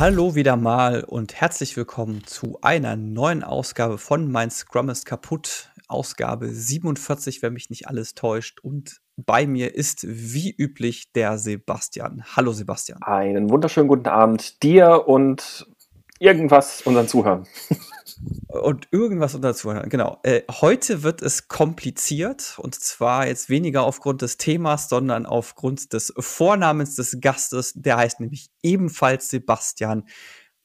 Hallo wieder mal und herzlich willkommen zu einer neuen Ausgabe von Mein Scrum ist kaputt. Ausgabe 47, wenn mich nicht alles täuscht. Und bei mir ist wie üblich der Sebastian. Hallo Sebastian. Einen wunderschönen guten Abend dir und irgendwas unseren Zuhörern. Und irgendwas Zuhörern, genau. Äh, heute wird es kompliziert und zwar jetzt weniger aufgrund des Themas, sondern aufgrund des Vornamens des Gastes. Der heißt nämlich ebenfalls Sebastian.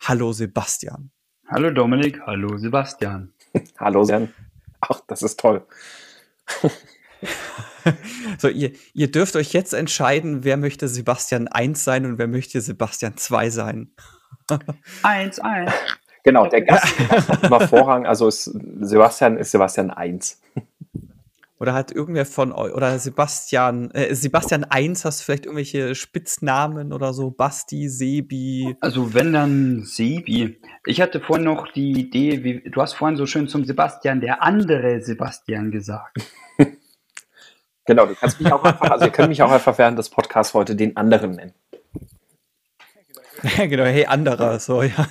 Hallo Sebastian. Hallo Dominik, hallo Sebastian. hallo Sebastian. Ach, das ist toll. so, ihr, ihr dürft euch jetzt entscheiden, wer möchte Sebastian 1 sein und wer möchte Sebastian 2 sein. 1, 1. Genau, der Gast hat immer Vorrang, also ist Sebastian ist Sebastian 1. Oder hat irgendwer von euch, oder Sebastian, äh, Sebastian 1, hast du vielleicht irgendwelche Spitznamen oder so? Basti, Sebi? Also wenn dann Sebi. Ich hatte vorhin noch die Idee, wie, du hast vorhin so schön zum Sebastian, der andere Sebastian gesagt. genau, du kannst mich auch einfach, also ihr könnt mich auch einfach während des Podcasts heute den anderen nennen. genau, hey, anderer, so, ja.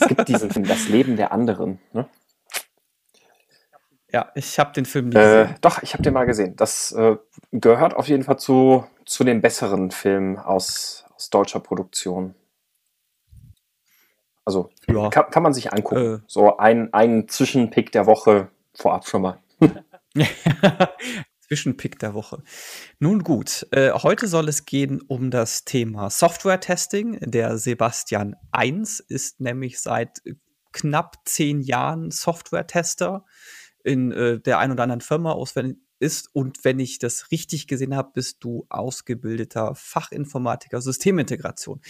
es gibt diesen Film, Das Leben der anderen, ne? Ja, ich habe den Film nie äh, gesehen. Doch, ich habe den mal gesehen. Das äh, gehört auf jeden Fall zu, zu den besseren Filmen aus, aus deutscher Produktion. Also ja. kann, kann, man sich angucken. Äh. So ein, ein Zwischenpick der Woche vorab schon mal. Zwischenpick der Woche. Nun gut, äh, heute soll es gehen um das Thema Software-Testing. Der Sebastian 1 ist nämlich seit knapp zehn Jahren Software-Tester in äh, der ein oder anderen Firma auswendig ist. Und wenn ich das richtig gesehen habe, bist du ausgebildeter Fachinformatiker Systemintegration.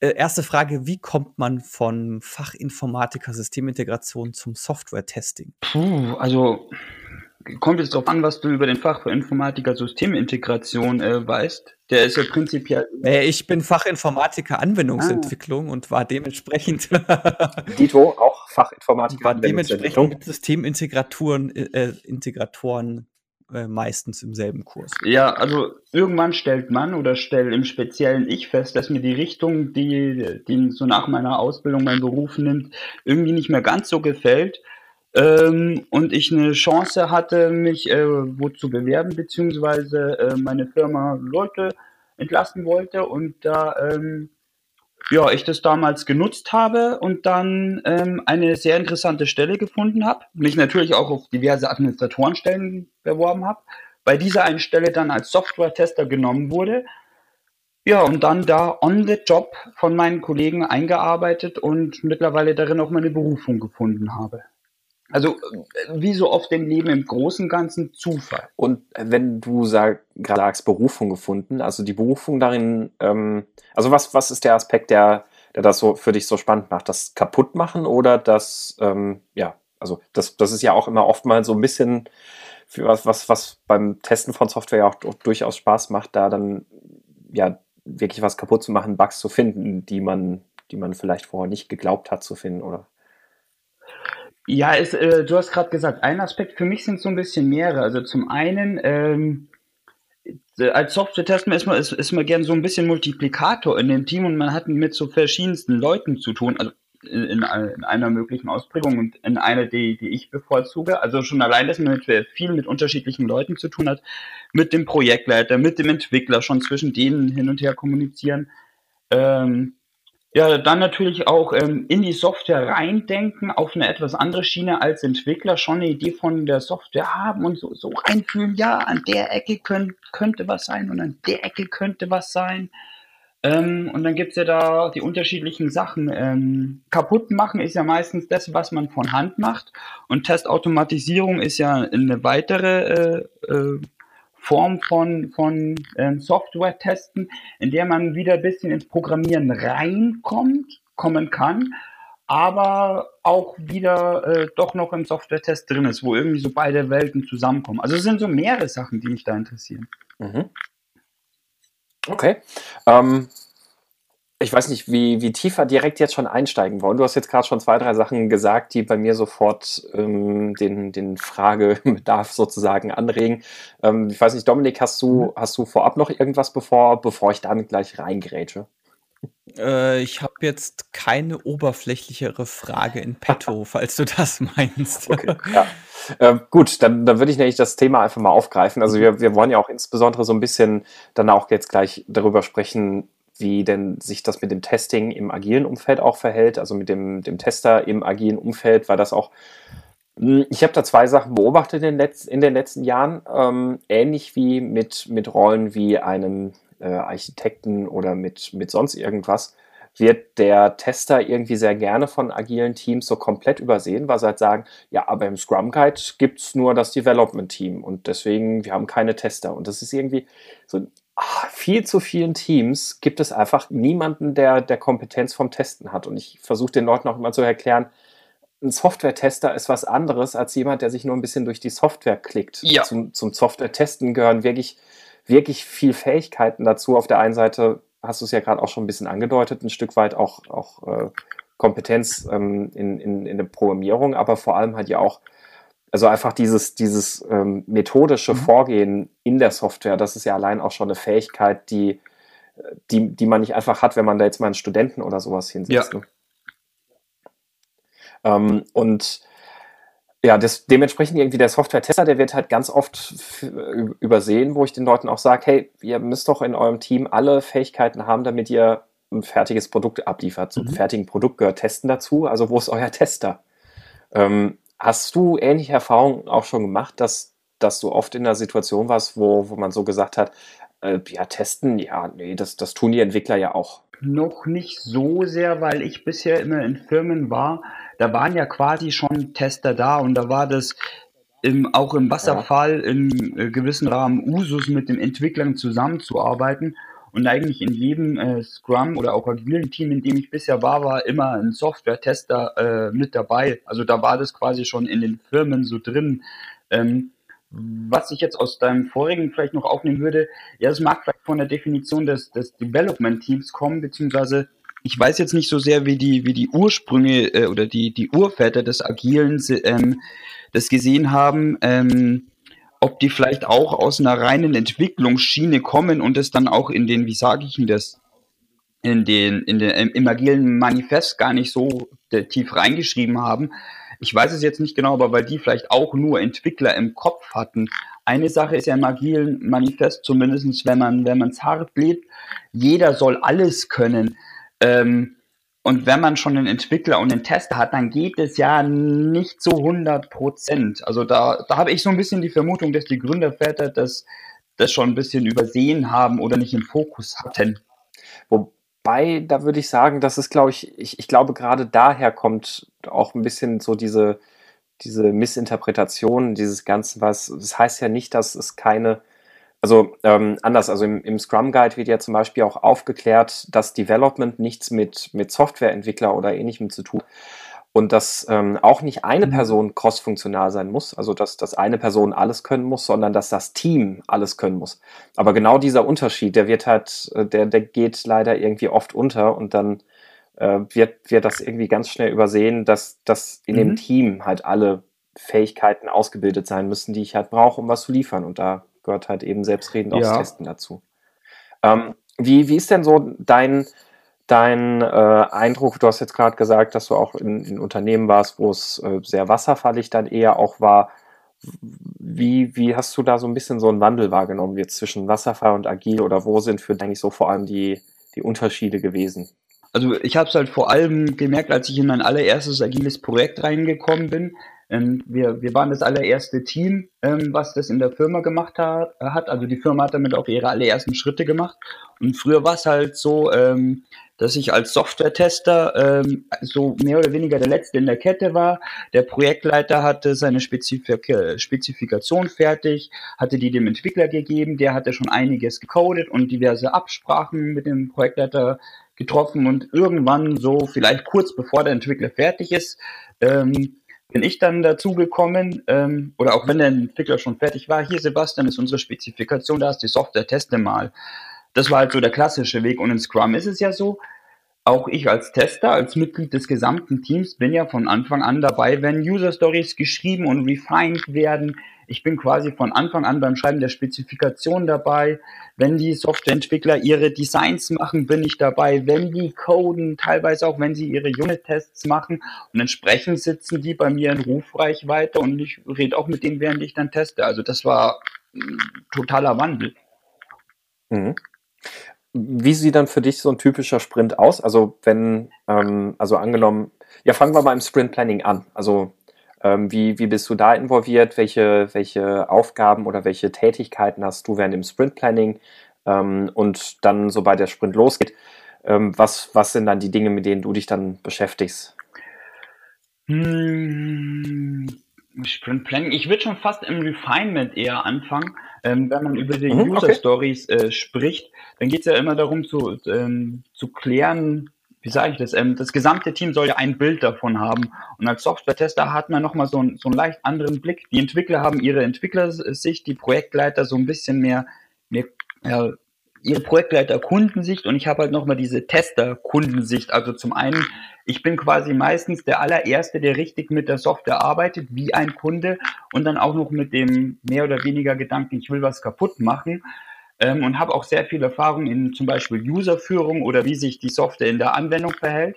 Äh, erste Frage, wie kommt man von Fachinformatiker Systemintegration zum Software-Testing? Puh, also kommt jetzt darauf an, was du über den Fach für Informatiker Systemintegration äh, weißt. Der ist ja prinzipiell. Äh, ich bin Fachinformatiker Anwendungsentwicklung ah. und war dementsprechend. Dito, auch Fachinformatiker war dementsprechend mit Systemintegratoren äh, Integratoren äh, meistens im selben Kurs. Ja, also irgendwann stellt man oder stelle im Speziellen ich fest, dass mir die Richtung, die, die so nach meiner Ausbildung mein Beruf nimmt, irgendwie nicht mehr ganz so gefällt ähm, und ich eine Chance hatte, mich äh, wo zu bewerben, beziehungsweise äh, meine Firma Leute entlassen wollte und da ähm, ja, ich das damals genutzt habe und dann ähm, eine sehr interessante Stelle gefunden habe. Mich natürlich auch auf diverse Administratorenstellen beworben habe. Bei dieser einen Stelle dann als Software-Tester genommen wurde. Ja, und dann da on the job von meinen Kollegen eingearbeitet und mittlerweile darin auch meine Berufung gefunden habe. Also wie so oft im Leben im Großen und Ganzen Zufall. Und wenn du sag, gerade sagst, Berufung gefunden, also die Berufung darin, ähm, also was, was ist der Aspekt, der, der das so für dich so spannend macht? Das kaputt machen oder das, ähm, ja, also das, das ist ja auch immer oft mal so ein bisschen für was, was, was beim Testen von Software ja auch durchaus Spaß macht, da dann ja wirklich was kaputt zu machen, Bugs zu finden, die man, die man vielleicht vorher nicht geglaubt hat zu finden, oder? Ja, es, äh, du hast gerade gesagt, ein Aspekt für mich sind so ein bisschen mehrere. Also zum einen, ähm, äh, als Software-Tester ist man, ist, ist man gern so ein bisschen Multiplikator in dem Team und man hat mit so verschiedensten Leuten zu tun. Also in, in, in einer möglichen Ausprägung und in einer, die, die ich bevorzuge. Also schon allein, dass man mit viel mit unterschiedlichen Leuten zu tun hat, mit dem Projektleiter, mit dem Entwickler, schon zwischen denen hin und her kommunizieren. Ähm, ja, dann natürlich auch ähm, in die Software reindenken, auf eine etwas andere Schiene als Entwickler, schon eine Idee von der Software haben und so, so reinfühlen, ja, an der Ecke könnt, könnte was sein und an der Ecke könnte was sein. Ähm, und dann gibt's ja da die unterschiedlichen Sachen. Ähm, kaputt machen ist ja meistens das, was man von Hand macht. Und Testautomatisierung ist ja eine weitere äh, äh, Form von, von ähm, Software-Testen, in der man wieder ein bisschen ins Programmieren reinkommt, kommen kann, aber auch wieder äh, doch noch im Software-Test drin ist, wo irgendwie so beide Welten zusammenkommen. Also es sind so mehrere Sachen, die mich da interessieren. Mhm. Okay. Ähm, ich weiß nicht, wie, wie tiefer direkt jetzt schon einsteigen wollen. Du hast jetzt gerade schon zwei, drei Sachen gesagt, die bei mir sofort ähm, den, den Fragebedarf sozusagen anregen. Ähm, ich weiß nicht, Dominik, hast du, mhm. hast du vorab noch irgendwas, bevor, bevor ich damit gleich reingrätsche? Äh, ich habe jetzt keine oberflächlichere Frage in petto, falls du das meinst. Okay, ja. Äh, gut, dann, dann würde ich nämlich das Thema einfach mal aufgreifen. Also wir, wir wollen ja auch insbesondere so ein bisschen dann auch jetzt gleich darüber sprechen, wie denn sich das mit dem Testing im agilen Umfeld auch verhält, also mit dem, dem Tester im agilen Umfeld, weil das auch hm, ich habe da zwei Sachen beobachtet in den, Letz-, in den letzten Jahren, ähm, ähnlich wie mit, mit Rollen wie einem äh, Architekten oder mit, mit sonst irgendwas, wird der Tester irgendwie sehr gerne von agilen Teams so komplett übersehen, weil sie halt sagen, ja, aber im Scrum Guide gibt es nur das Development Team und deswegen, wir haben keine Tester. Und das ist irgendwie so, ach, viel zu vielen Teams gibt es einfach niemanden, der, der Kompetenz vom Testen hat. Und ich versuche den Leuten auch immer zu erklären, ein Software-Tester ist was anderes als jemand, der sich nur ein bisschen durch die Software klickt. Ja. Zum, zum Software-Testen gehören wirklich, wirklich viel Fähigkeiten dazu. Auf der einen Seite hast du es ja gerade auch schon ein bisschen angedeutet, ein Stück weit auch, auch äh, Kompetenz ähm, in, in, in der Programmierung, aber vor allem halt ja auch, also einfach dieses, dieses ähm, methodische mhm. Vorgehen in der Software, das ist ja allein auch schon eine Fähigkeit, die, die, die man nicht einfach hat, wenn man da jetzt mal einen Studenten oder sowas hinsetzt. Ja. Ne? Ähm, und ja, das, dementsprechend irgendwie der Software-Tester, der wird halt ganz oft übersehen, wo ich den Leuten auch sage, hey, ihr müsst doch in eurem Team alle Fähigkeiten haben, damit ihr ein fertiges Produkt abliefert. Zum mhm. fertigen Produkt gehört Testen dazu. Also wo ist euer Tester? Ähm, hast du ähnliche Erfahrungen auch schon gemacht, dass, dass du oft in einer Situation warst, wo, wo man so gesagt hat, äh, ja, testen, ja, nee, das, das tun die Entwickler ja auch. Noch nicht so sehr, weil ich bisher immer in Firmen war, da waren ja quasi schon Tester da und da war das im, auch im Wasserfall ja. in äh, gewissen Rahmen Usus mit den Entwicklern zusammenzuarbeiten. Und eigentlich in jedem äh, Scrum oder auch agilen Team, in dem ich bisher war, war immer ein Software-Tester äh, mit dabei. Also da war das quasi schon in den Firmen so drin. Ähm, was ich jetzt aus deinem vorigen vielleicht noch aufnehmen würde, ja, das mag vielleicht von der Definition des, des Development-Teams kommen, beziehungsweise ich weiß jetzt nicht so sehr, wie die, wie die Ursprünge äh, oder die, die Urväter des Agilen ähm, das gesehen haben, ähm, ob die vielleicht auch aus einer reinen Entwicklungsschiene kommen und es dann auch in den, wie sage ich Ihnen das, in den, in den, im agilen Manifest gar nicht so äh, tief reingeschrieben haben. Ich weiß es jetzt nicht genau, aber weil die vielleicht auch nur Entwickler im Kopf hatten. Eine Sache ist ja im agilen Manifest, zumindest wenn man, wenn man es hart lebt, jeder soll alles können. Ähm, und wenn man schon einen Entwickler und einen Tester hat, dann geht es ja nicht zu 100 Prozent. Also da, da habe ich so ein bisschen die Vermutung, dass die Gründerväter das, das schon ein bisschen übersehen haben oder nicht im Fokus hatten. Wobei, da würde ich sagen, dass es, glaube ich, ich, ich glaube, gerade daher kommt auch ein bisschen so diese, diese Missinterpretation dieses Ganzen, was, das heißt ja nicht, dass es keine also ähm, anders, also im, im, Scrum Guide wird ja zum Beispiel auch aufgeklärt, dass Development nichts mit, mit Softwareentwickler oder ähnlichem zu tun und dass ähm, auch nicht eine mhm. Person crossfunktional sein muss, also dass, dass eine Person alles können muss, sondern dass das Team alles können muss. Aber genau dieser Unterschied, der wird halt, äh, der, der geht leider irgendwie oft unter und dann äh, wird, wird das irgendwie ganz schnell übersehen, dass, dass in mhm. dem Team halt alle Fähigkeiten ausgebildet sein müssen, die ich halt brauche, um was zu liefern. Und da gehört halt eben selbstredend ja. aufs Testen dazu. Ähm, wie, wie ist denn so dein, dein äh, Eindruck? Du hast jetzt gerade gesagt, dass du auch in, in Unternehmen warst, wo es äh, sehr wasserfallig dann eher auch war. Wie, wie hast du da so ein bisschen so einen Wandel wahrgenommen jetzt zwischen Wasserfall und Agil oder wo sind für eigentlich so vor allem die, die Unterschiede gewesen? Also ich habe es halt vor allem gemerkt, als ich in mein allererstes agiles Projekt reingekommen bin, ähm, wir, wir waren das allererste Team, ähm, was das in der Firma gemacht hat, hat. Also die Firma hat damit auch ihre allerersten Schritte gemacht. Und früher war es halt so, ähm, dass ich als Software-Tester ähm, so mehr oder weniger der Letzte in der Kette war. Der Projektleiter hatte seine Spezifik Spezifikation fertig, hatte die dem Entwickler gegeben, der hatte schon einiges gecodet und diverse Absprachen mit dem Projektleiter getroffen und irgendwann so vielleicht kurz bevor der Entwickler fertig ist, ähm, bin ich dann dazu gekommen, ähm, oder auch wenn der Entwickler schon fertig war, hier Sebastian ist unsere Spezifikation, da ist die Software, teste mal. Das war halt so der klassische Weg und in Scrum ist es ja so, auch ich als Tester, als Mitglied des gesamten Teams bin ja von Anfang an dabei, wenn User Stories geschrieben und refined werden. Ich bin quasi von Anfang an beim Schreiben der Spezifikation dabei. Wenn die Softwareentwickler ihre Designs machen, bin ich dabei. Wenn die coden, teilweise auch wenn sie ihre Unit-Tests machen. Und entsprechend sitzen die bei mir in Rufreichweite und ich rede auch mit denen, während ich dann teste. Also das war ein totaler Wandel. Mhm. Wie sieht dann für dich so ein typischer Sprint aus? Also wenn, ähm, also angenommen, ja, fangen wir mal im Sprint Planning an. Also ähm, wie, wie bist du da involviert? Welche, welche Aufgaben oder welche Tätigkeiten hast du während dem Sprint Planning? Ähm, und dann, sobald der Sprint losgeht, ähm, was, was sind dann die Dinge, mit denen du dich dann beschäftigst? Hm, Sprint Planning. Ich würde schon fast im Refinement eher anfangen. Ähm, wenn man über die mhm, User okay. Stories äh, spricht, dann geht es ja immer darum zu, ähm, zu klären, wie sage ich das? Ähm, das gesamte Team soll ja ein Bild davon haben. Und als Software-Tester hat man nochmal so, so einen leicht anderen Blick. Die Entwickler haben ihre Entwicklersicht, die Projektleiter so ein bisschen mehr, mehr ja, ihre Projektleiter-Kundensicht und ich habe halt nochmal diese Tester-Kundensicht. Also zum einen, ich bin quasi meistens der allererste, der richtig mit der Software arbeitet, wie ein Kunde und dann auch noch mit dem mehr oder weniger Gedanken, ich will was kaputt machen ähm, und habe auch sehr viel Erfahrung in zum Beispiel Userführung oder wie sich die Software in der Anwendung verhält.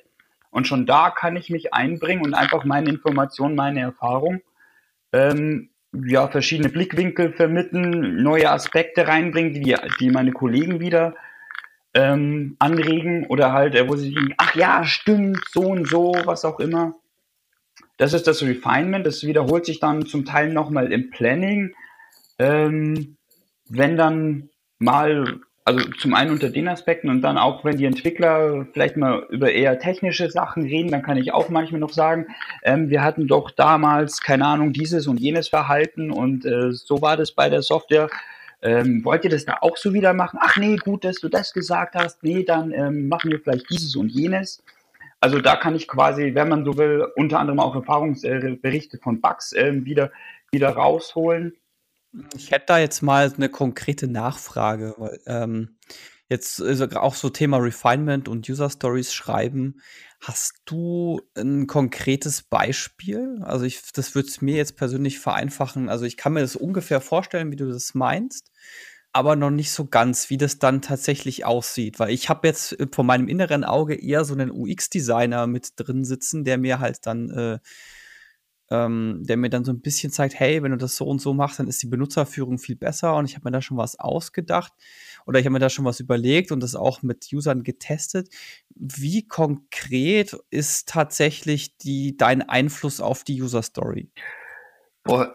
Und schon da kann ich mich einbringen und einfach meine Informationen, meine Erfahrung, ähm, ja, verschiedene Blickwinkel vermitteln, neue Aspekte reinbringen, die, die meine Kollegen wieder ähm, anregen oder halt, äh, wo sie denken, ach ja, stimmt, so und so, was auch immer. Das ist das Refinement, das wiederholt sich dann zum Teil nochmal im Planning. Ähm, wenn dann mal, also zum einen unter den Aspekten und dann auch, wenn die Entwickler vielleicht mal über eher technische Sachen reden, dann kann ich auch manchmal noch sagen, ähm, wir hatten doch damals, keine Ahnung, dieses und jenes Verhalten und äh, so war das bei der Software. Ähm, wollt ihr das da auch so wieder machen? Ach nee, gut, dass du das gesagt hast. Nee, dann ähm, machen wir vielleicht dieses und jenes. Also da kann ich quasi, wenn man so will, unter anderem auch Erfahrungsberichte von Bugs äh, wieder, wieder rausholen. Ich hätte da jetzt mal eine konkrete Nachfrage, weil, ähm, jetzt also auch so Thema Refinement und User Stories schreiben. Hast du ein konkretes Beispiel? Also ich, das würde es mir jetzt persönlich vereinfachen. Also ich kann mir das ungefähr vorstellen, wie du das meinst, aber noch nicht so ganz, wie das dann tatsächlich aussieht. Weil ich habe jetzt äh, vor meinem inneren Auge eher so einen UX-Designer mit drin sitzen, der mir halt dann äh, ähm, der mir dann so ein bisschen zeigt, hey, wenn du das so und so machst, dann ist die Benutzerführung viel besser und ich habe mir da schon was ausgedacht oder ich habe mir da schon was überlegt und das auch mit Usern getestet. Wie konkret ist tatsächlich die, dein Einfluss auf die User Story?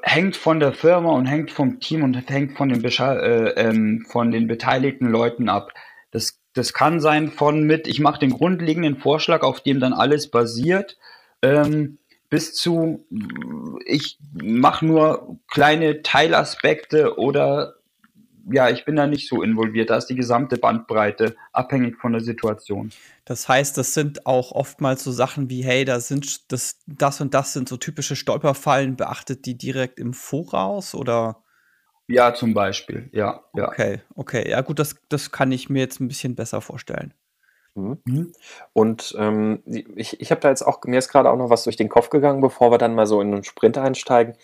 Hängt von der Firma und hängt vom Team und hängt von den, äh, ähm, von den beteiligten Leuten ab. Das, das kann sein von mit, ich mache den grundlegenden Vorschlag, auf dem dann alles basiert. Ähm, bis zu, ich mache nur kleine Teilaspekte oder ja, ich bin da nicht so involviert. Da ist die gesamte Bandbreite abhängig von der Situation. Das heißt, das sind auch oftmals so Sachen wie, hey, da sind das, das und das sind so typische Stolperfallen, beachtet die direkt im Voraus oder? Ja, zum Beispiel, ja. ja. Okay, okay. Ja, gut, das, das kann ich mir jetzt ein bisschen besser vorstellen. Mhm. mhm. Und ähm, ich, ich habe da jetzt auch, mir ist gerade auch noch was durch den Kopf gegangen, bevor wir dann mal so in einen Sprint einsteigen.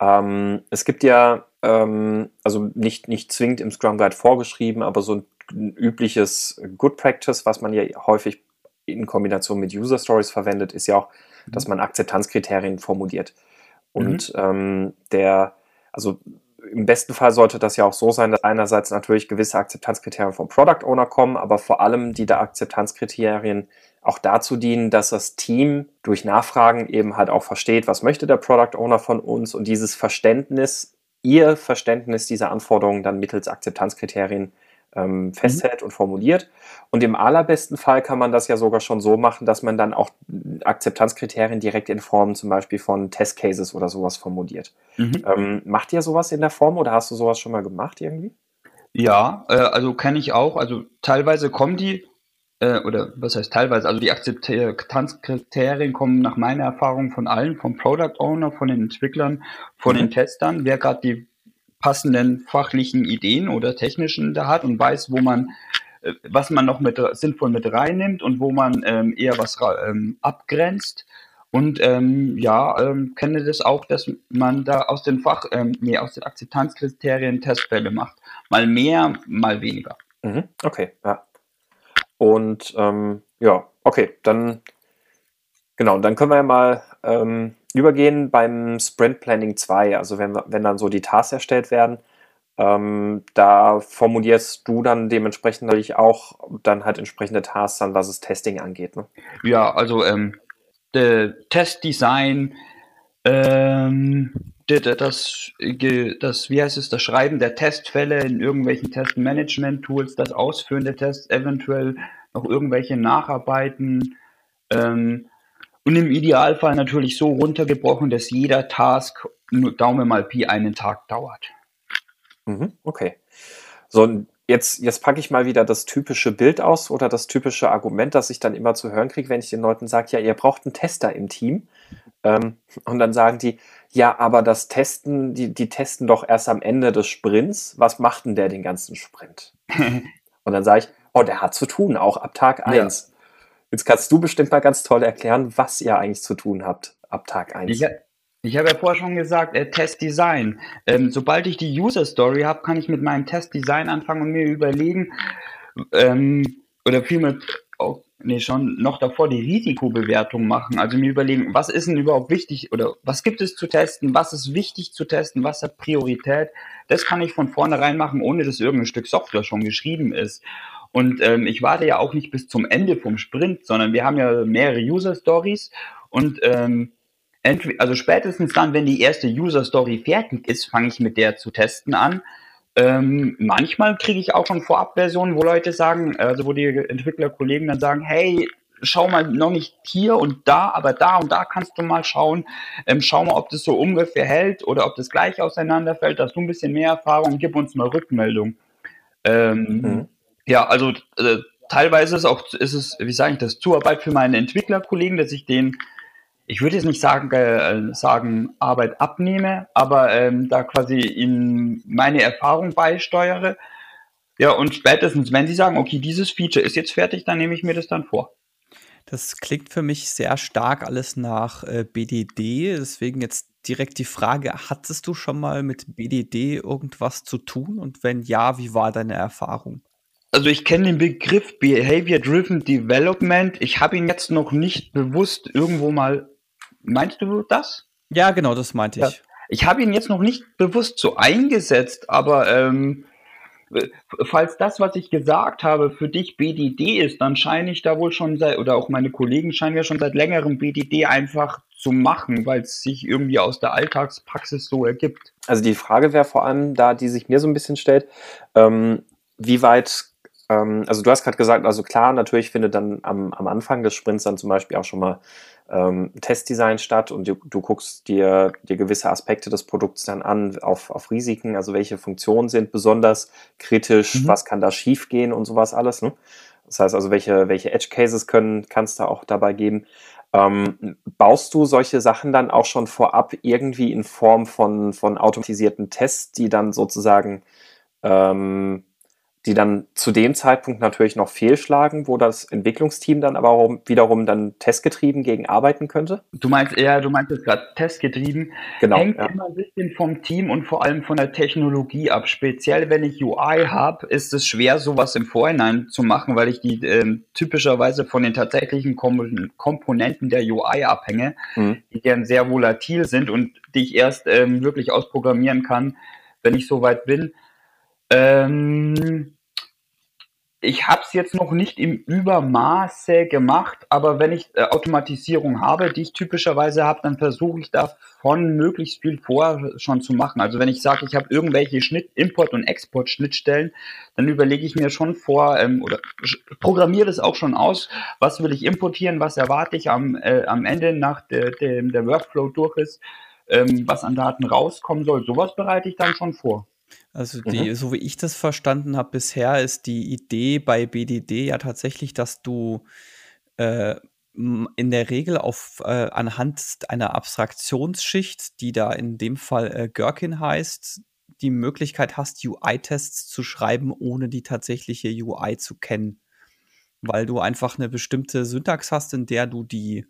Ähm, es gibt ja, ähm, also nicht, nicht zwingend im Scrum Guide vorgeschrieben, aber so ein übliches Good Practice, was man ja häufig in Kombination mit User Stories verwendet, ist ja auch, mhm. dass man Akzeptanzkriterien formuliert. Und mhm. der, also im besten Fall sollte das ja auch so sein, dass einerseits natürlich gewisse Akzeptanzkriterien vom Product Owner kommen, aber vor allem die der Akzeptanzkriterien auch dazu dienen, dass das Team durch Nachfragen eben halt auch versteht, was möchte der Product Owner von uns und dieses Verständnis, ihr Verständnis dieser Anforderungen dann mittels Akzeptanzkriterien ähm, mhm. festhält mhm. und formuliert. Und im allerbesten Fall kann man das ja sogar schon so machen, dass man dann auch Akzeptanzkriterien direkt in Form zum Beispiel von Testcases oder sowas formuliert. Mhm. Ähm, macht ihr sowas in der Form oder hast du sowas schon mal gemacht irgendwie? Ja, äh, also kenne ich auch. Also teilweise kommen die, äh, oder was heißt teilweise, also die Akzeptanzkriterien kommen nach meiner Erfahrung von allen, vom Product Owner, von den Entwicklern, von mhm. den Testern, wer gerade die passenden fachlichen Ideen oder technischen da hat und weiß, wo man äh, was man noch mit sinnvoll mit reinnimmt und wo man ähm, eher was ähm, abgrenzt. Und ähm, ja, ähm, kenne das auch, dass man da aus den Fach, ähm, nee, aus den Akzeptanzkriterien Testfälle macht. Mal mehr, mal weniger. Mhm, okay, ja. Und ähm, ja, okay, dann genau, dann können wir ja mal übergehen beim Sprint Planning 2, also wenn, wenn dann so die Tasks erstellt werden. Ähm, da formulierst du dann dementsprechend natürlich auch dann halt entsprechende Tasks dann, was es Testing angeht. Ne? Ja, also ähm, Testdesign, ähm, das, das, wie heißt es, das Schreiben der Testfälle in irgendwelchen Testmanagement-Tools, das Ausführen der Tests, eventuell noch irgendwelche Nacharbeiten. Ähm, und im Idealfall natürlich so runtergebrochen, dass jeder Task, Daumen mal Pi, einen Tag dauert. Mhm, okay. So, jetzt, jetzt packe ich mal wieder das typische Bild aus oder das typische Argument, das ich dann immer zu hören kriege, wenn ich den Leuten sage, ja, ihr braucht einen Tester im Team. Ähm, und dann sagen die, ja, aber das Testen, die, die testen doch erst am Ende des Sprints. Was macht denn der den ganzen Sprint? und dann sage ich, oh, der hat zu tun, auch ab Tag 1. Jetzt kannst du bestimmt mal ganz toll erklären, was ihr eigentlich zu tun habt ab Tag 1. Ja, ich habe ja vorher schon gesagt, äh, Testdesign. Ähm, sobald ich die User Story habe, kann ich mit meinem Testdesign anfangen und mir überlegen, ähm, oder vielmehr, oh, nee, schon noch davor die Risikobewertung machen. Also mir überlegen, was ist denn überhaupt wichtig oder was gibt es zu testen, was ist wichtig zu testen, was hat Priorität. Das kann ich von vornherein machen, ohne dass irgendein Stück Software schon geschrieben ist. Und ähm, ich warte ja auch nicht bis zum Ende vom Sprint, sondern wir haben ja mehrere User Stories und ähm, also spätestens dann, wenn die erste User Story fertig ist, fange ich mit der zu testen an. Ähm, manchmal kriege ich auch schon Vorabversionen, wo Leute sagen, also wo die Entwicklerkollegen dann sagen, hey, schau mal noch nicht hier und da, aber da und da kannst du mal schauen. Ähm, schau mal, ob das so ungefähr hält oder ob das gleich auseinanderfällt. Hast du ein bisschen mehr Erfahrung? Gib uns mal Rückmeldung. Ähm, mhm. Ja, also äh, teilweise ist auch, ist es, wie sage ich das, Zuarbeit für meine Entwicklerkollegen, dass ich denen ich würde jetzt nicht sagen, äh, sagen Arbeit abnehme, aber ähm, da quasi in meine Erfahrung beisteuere. Ja, und spätestens, wenn sie sagen, okay, dieses Feature ist jetzt fertig, dann nehme ich mir das dann vor. Das klingt für mich sehr stark alles nach äh, BDD. Deswegen jetzt direkt die Frage, hattest du schon mal mit BDD irgendwas zu tun? Und wenn ja, wie war deine Erfahrung? Also ich kenne den Begriff Behavior Driven Development. Ich habe ihn jetzt noch nicht bewusst irgendwo mal Meinst du das? Ja, genau, das meinte ich. Ja. Ich habe ihn jetzt noch nicht bewusst so eingesetzt, aber ähm, falls das, was ich gesagt habe, für dich BDD ist, dann scheine ich da wohl schon seit, oder auch meine Kollegen scheinen ja schon seit längerem BDD einfach zu machen, weil es sich irgendwie aus der Alltagspraxis so ergibt. Also die Frage wäre vor allem da, die sich mir so ein bisschen stellt, ähm, wie weit ähm, also du hast gerade gesagt, also klar, natürlich findet dann am, am Anfang des Sprints dann zum Beispiel auch schon mal ähm, Testdesign statt und du, du guckst dir, dir gewisse Aspekte des Produkts dann an auf, auf Risiken, also welche Funktionen sind besonders kritisch, mhm. was kann da schiefgehen und sowas alles. Ne? Das heißt also, welche, welche Edge Cases können, kannst du auch dabei geben. Ähm, baust du solche Sachen dann auch schon vorab irgendwie in Form von, von automatisierten Tests, die dann sozusagen ähm, die dann zu dem Zeitpunkt natürlich noch fehlschlagen, wo das Entwicklungsteam dann aber wiederum dann testgetrieben gegen arbeiten könnte? Du meinst, ja, du meinst jetzt gerade testgetrieben. Genau. Hängt ja. immer ein bisschen vom Team und vor allem von der Technologie ab. Speziell wenn ich UI habe, ist es schwer, sowas im Vorhinein zu machen, weil ich die äh, typischerweise von den tatsächlichen Kom Komponenten der UI abhänge, mhm. die dann sehr volatil sind und die ich erst ähm, wirklich ausprogrammieren kann, wenn ich soweit bin. Ähm, ich habe es jetzt noch nicht im Übermaße gemacht, aber wenn ich äh, Automatisierung habe, die ich typischerweise habe, dann versuche ich davon möglichst viel vorher schon zu machen. Also wenn ich sage, ich habe irgendwelche Schnitt, Import- und Export-Schnittstellen, dann überlege ich mir schon vor ähm, oder programmiere das auch schon aus, was will ich importieren, was erwarte ich am, äh, am Ende, nach der, der Workflow durch ist, ähm, was an Daten rauskommen soll. Sowas bereite ich dann schon vor. Also die, mhm. so wie ich das verstanden habe bisher, ist die Idee bei BDD ja tatsächlich, dass du äh, in der Regel auf äh, anhand einer Abstraktionsschicht, die da in dem Fall äh, Gherkin heißt, die Möglichkeit hast, UI-Tests zu schreiben, ohne die tatsächliche UI zu kennen. Weil du einfach eine bestimmte Syntax hast, in der du die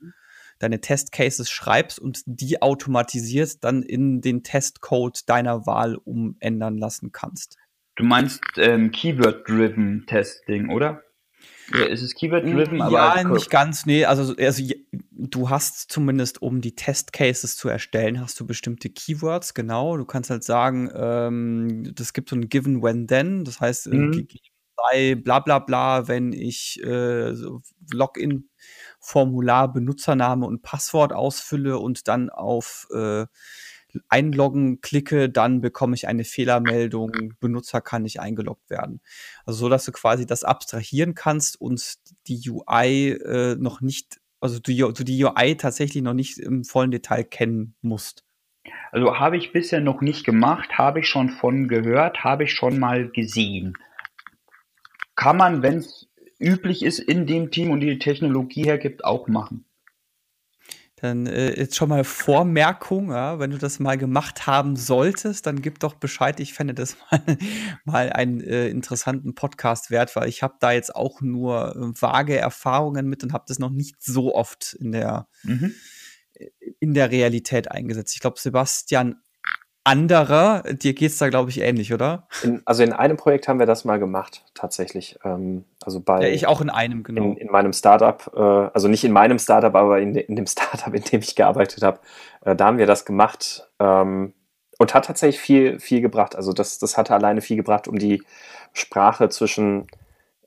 deine Testcases schreibst und die automatisiert dann in den Testcode deiner Wahl umändern lassen kannst. Du meinst ähm, Keyword-Driven Testing, oder? Ja, ist es Keyword-driven? Ja, nicht ganz. Nee, also, also du hast zumindest, um die Test-Cases zu erstellen, hast du bestimmte Keywords, genau. Du kannst halt sagen, ähm, das gibt so ein Given When Then, das heißt, äh, mhm. sei bla bla bla, wenn ich äh, so Login-Formular, Benutzername und Passwort ausfülle und dann auf äh, einloggen klicke, dann bekomme ich eine Fehlermeldung, Benutzer kann nicht eingeloggt werden. Also so, dass du quasi das abstrahieren kannst und die UI äh, noch nicht, also du, du die UI tatsächlich noch nicht im vollen Detail kennen musst. Also habe ich bisher noch nicht gemacht, habe ich schon von gehört, habe ich schon mal gesehen. Kann man, wenn es üblich ist, in dem Team und die Technologie hergibt, auch machen. Dann äh, jetzt schon mal Vormerkung, ja, wenn du das mal gemacht haben solltest, dann gib doch Bescheid. Ich fände das mal, mal einen äh, interessanten Podcast wert, weil ich habe da jetzt auch nur äh, vage Erfahrungen mit und habe das noch nicht so oft in der, mhm. in der Realität eingesetzt. Ich glaube, Sebastian anderer. Dir geht es da, glaube ich, ähnlich, oder? In, also in einem Projekt haben wir das mal gemacht, tatsächlich. Ähm, also bei, ja, ich auch in einem, genau. In, in meinem Startup, äh, also nicht in meinem Startup, aber in, in dem Startup, in dem ich gearbeitet habe, äh, da haben wir das gemacht ähm, und hat tatsächlich viel, viel gebracht. Also das, das hatte alleine viel gebracht, um die Sprache zwischen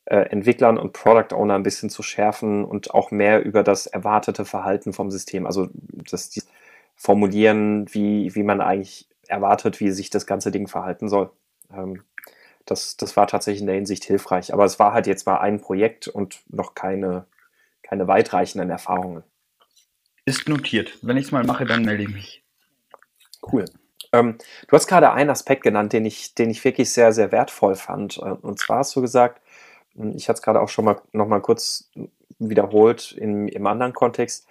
äh, Entwicklern und Product Owner ein bisschen zu schärfen und auch mehr über das erwartete Verhalten vom System. Also das die formulieren, wie, wie man eigentlich erwartet, wie sich das ganze Ding verhalten soll. Ähm, das, das war tatsächlich in der Hinsicht hilfreich. Aber es war halt jetzt mal ein Projekt und noch keine, keine weitreichenden Erfahrungen. Ist notiert. Wenn ich es mal mache, dann melde ich mich. Cool. Ähm, du hast gerade einen Aspekt genannt, den ich, den ich wirklich sehr, sehr wertvoll fand. Äh, und zwar hast du gesagt, hm, ich hatte es gerade auch schon mal noch mal kurz wiederholt in, im anderen Kontext,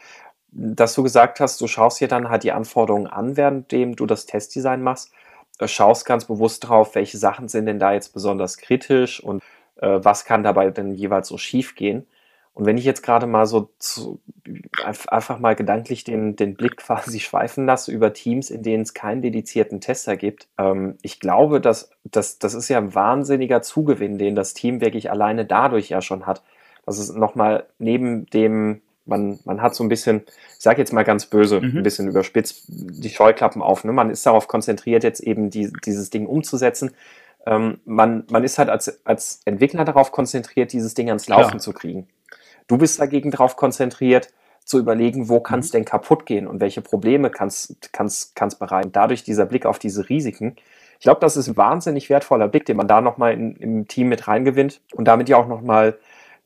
dass du gesagt hast, du schaust dir dann halt die Anforderungen an, währenddem du das Testdesign machst, äh, schaust ganz bewusst drauf, welche Sachen sind denn da jetzt besonders kritisch und äh, was kann dabei denn jeweils so schief gehen. Und wenn ich jetzt gerade mal so zu, einfach mal gedanklich den, den Blick quasi schweifen lasse über Teams, in denen es keinen dedizierten Tester gibt, ähm, ich glaube, dass, dass das ist ja ein wahnsinniger Zugewinn, den das Team wirklich alleine dadurch ja schon hat, dass es nochmal neben dem man, man hat so ein bisschen, ich sage jetzt mal ganz böse, mhm. ein bisschen überspitzt, die Scheuklappen auf. Ne? Man ist darauf konzentriert, jetzt eben die, dieses Ding umzusetzen. Ähm, man, man ist halt als, als Entwickler darauf konzentriert, dieses Ding ans Laufen Klar. zu kriegen. Du bist dagegen darauf konzentriert, zu überlegen, wo kann es mhm. denn kaputt gehen und welche Probleme kann es bereiten. Dadurch dieser Blick auf diese Risiken. Ich glaube, das ist ein wahnsinnig wertvoller Blick, den man da nochmal im Team mit reingewinnt und damit ja auch nochmal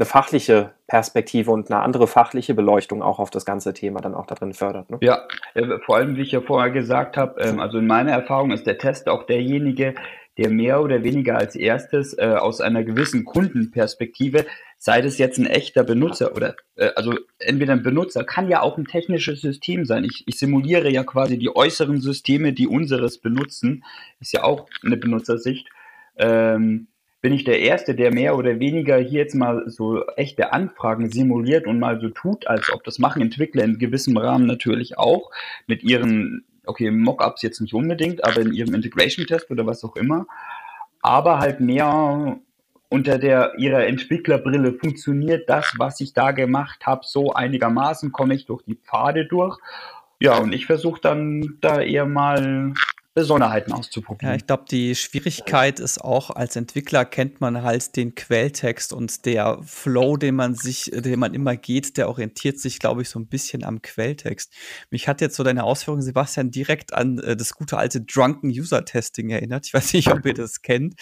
eine fachliche Perspektive und eine andere fachliche Beleuchtung auch auf das ganze Thema dann auch darin fördert. Ne? Ja, äh, vor allem, wie ich ja vorher gesagt habe, ähm, also in meiner Erfahrung ist der Test auch derjenige, der mehr oder weniger als erstes äh, aus einer gewissen Kundenperspektive, sei das jetzt ein echter Benutzer oder äh, also entweder ein Benutzer, kann ja auch ein technisches System sein. Ich, ich simuliere ja quasi die äußeren Systeme, die unseres benutzen, ist ja auch eine Benutzersicht. Ähm, bin ich der Erste, der mehr oder weniger hier jetzt mal so echte Anfragen simuliert und mal so tut, als ob das machen Entwickler in gewissem Rahmen natürlich auch mit ihren, okay, Mockups jetzt nicht unbedingt, aber in ihrem Integration-Test oder was auch immer, aber halt mehr unter der ihrer Entwicklerbrille funktioniert das, was ich da gemacht habe, so einigermaßen komme ich durch die Pfade durch. Ja, und ich versuche dann da eher mal Besonderheiten auszuprobieren. Ja, ich glaube, die Schwierigkeit ist auch, als Entwickler kennt man halt den Quelltext und der Flow, den man sich, den man immer geht, der orientiert sich, glaube ich, so ein bisschen am Quelltext. Mich hat jetzt so deine Ausführung, Sebastian, direkt an äh, das gute alte Drunken User Testing erinnert. Ich weiß nicht, ob ihr das kennt.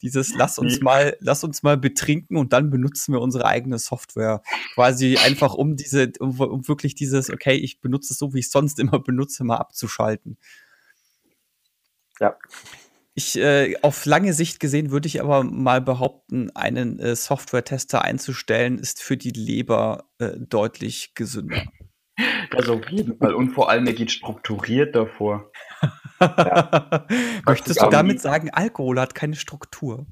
Dieses lass uns mal, lass uns mal betrinken und dann benutzen wir unsere eigene Software. Quasi einfach um diese, um, um wirklich dieses, okay, ich benutze es so, wie ich es sonst immer benutze, mal abzuschalten. Ja. Ich, äh, auf lange Sicht gesehen würde ich aber mal behaupten, einen äh, Software-Tester einzustellen, ist für die Leber äh, deutlich gesünder. Das auf jeden Fall. Und vor allem, er geht strukturiert davor. Ja. Möchtest du damit sagen, Alkohol hat keine Struktur?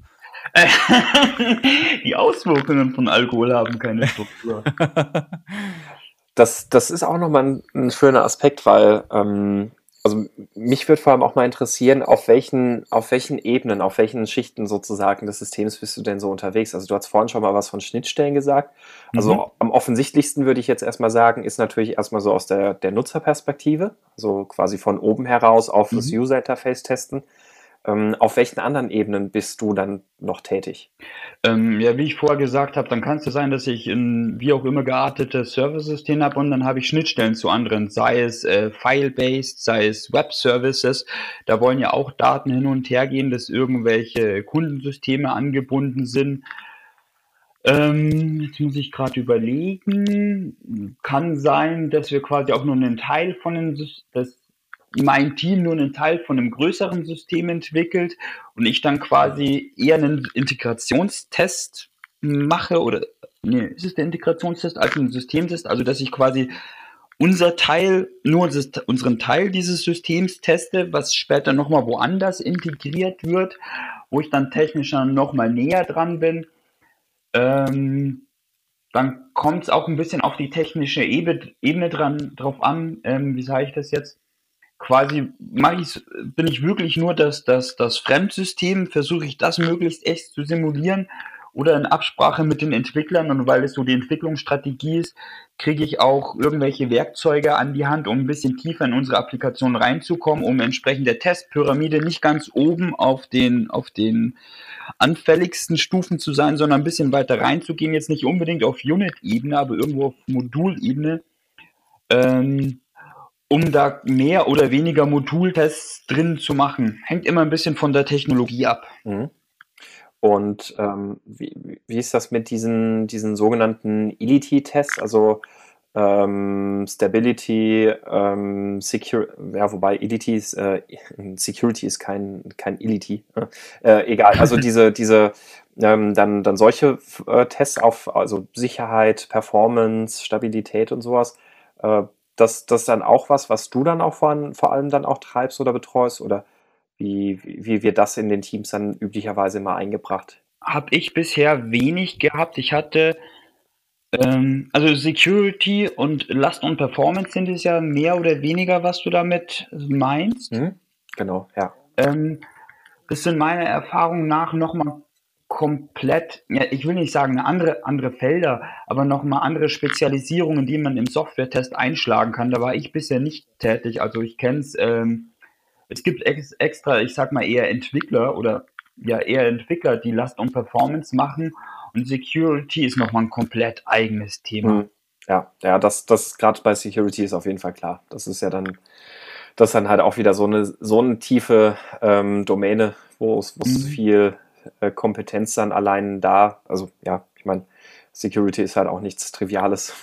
Die Auswirkungen von Alkohol haben keine Struktur. Das, das ist auch nochmal ein, ein schöner Aspekt, weil ähm, also mich würde vor allem auch mal interessieren, auf welchen, auf welchen Ebenen, auf welchen Schichten sozusagen des Systems bist du denn so unterwegs? Also du hast vorhin schon mal was von Schnittstellen gesagt. Also mhm. am offensichtlichsten würde ich jetzt erstmal sagen, ist natürlich erstmal so aus der, der Nutzerperspektive, also quasi von oben heraus auf mhm. das User Interface testen. Ähm, auf welchen anderen Ebenen bist du dann noch tätig? Ähm, ja, wie ich vorher gesagt habe, dann kann es ja sein, dass ich ein wie auch immer geartetes Serversystem habe und dann habe ich Schnittstellen zu anderen, sei es äh, File-based, sei es Web-Services. Da wollen ja auch Daten hin und her gehen, dass irgendwelche Kundensysteme angebunden sind. Ähm, jetzt muss ich gerade überlegen. Kann sein, dass wir quasi auch nur einen Teil von dem das mein Team nur einen Teil von einem größeren System entwickelt und ich dann quasi eher einen Integrationstest mache oder nee, ist es der Integrationstest als ein Systemtest, also dass ich quasi unser Teil, nur unseren Teil dieses Systems teste, was später nochmal woanders integriert wird, wo ich dann technisch dann nochmal näher dran bin. Ähm, dann kommt es auch ein bisschen auf die technische Ebene, Ebene dran, drauf an, ähm, wie sage ich das jetzt? Quasi mache ich bin ich wirklich nur das, das, das Fremdsystem, versuche ich das möglichst echt zu simulieren? Oder in Absprache mit den Entwicklern? Und weil es so die Entwicklungsstrategie ist, kriege ich auch irgendwelche Werkzeuge an die Hand, um ein bisschen tiefer in unsere Applikation reinzukommen, um entsprechend der Testpyramide nicht ganz oben auf den, auf den anfälligsten Stufen zu sein, sondern ein bisschen weiter reinzugehen, jetzt nicht unbedingt auf Unit-Ebene, aber irgendwo auf Modulebene. Ähm, um da mehr oder weniger Modultests drin zu machen. Hängt immer ein bisschen von der Technologie ab. Mhm. Und ähm, wie, wie ist das mit diesen, diesen sogenannten EDT-Tests? Also ähm, Stability, ähm, Secure, ja, wobei EDT ist, äh, Security ist kein, kein EDT. Ne? Äh, egal, also diese, diese, ähm, dann, dann solche äh, Tests auf also Sicherheit, Performance, Stabilität und sowas. Das, das dann auch was, was du dann auch vor, vor allem dann auch treibst oder betreust? Oder wie, wie wird das in den Teams dann üblicherweise immer eingebracht? Habe ich bisher wenig gehabt. Ich hatte, ähm, also Security und Last und Performance sind es ja mehr oder weniger, was du damit meinst. Mhm, genau, ja. Ähm, das sind meiner Erfahrung nach nochmal komplett, ja, ich will nicht sagen andere, andere Felder, aber nochmal andere Spezialisierungen, die man im Software-Test einschlagen kann. Da war ich bisher nicht tätig. Also ich kenne es, ähm, es gibt ex extra, ich sag mal eher Entwickler oder ja eher Entwickler, die Last und Performance machen und Security ist nochmal ein komplett eigenes Thema. Hm. Ja, ja, das, das gerade bei Security ist auf jeden Fall klar. Das ist ja dann, das ist dann halt auch wieder so eine, so eine tiefe ähm, Domäne, wo es mhm. viel Kompetenz dann allein da. Also ja, ich meine, Security ist halt auch nichts Triviales.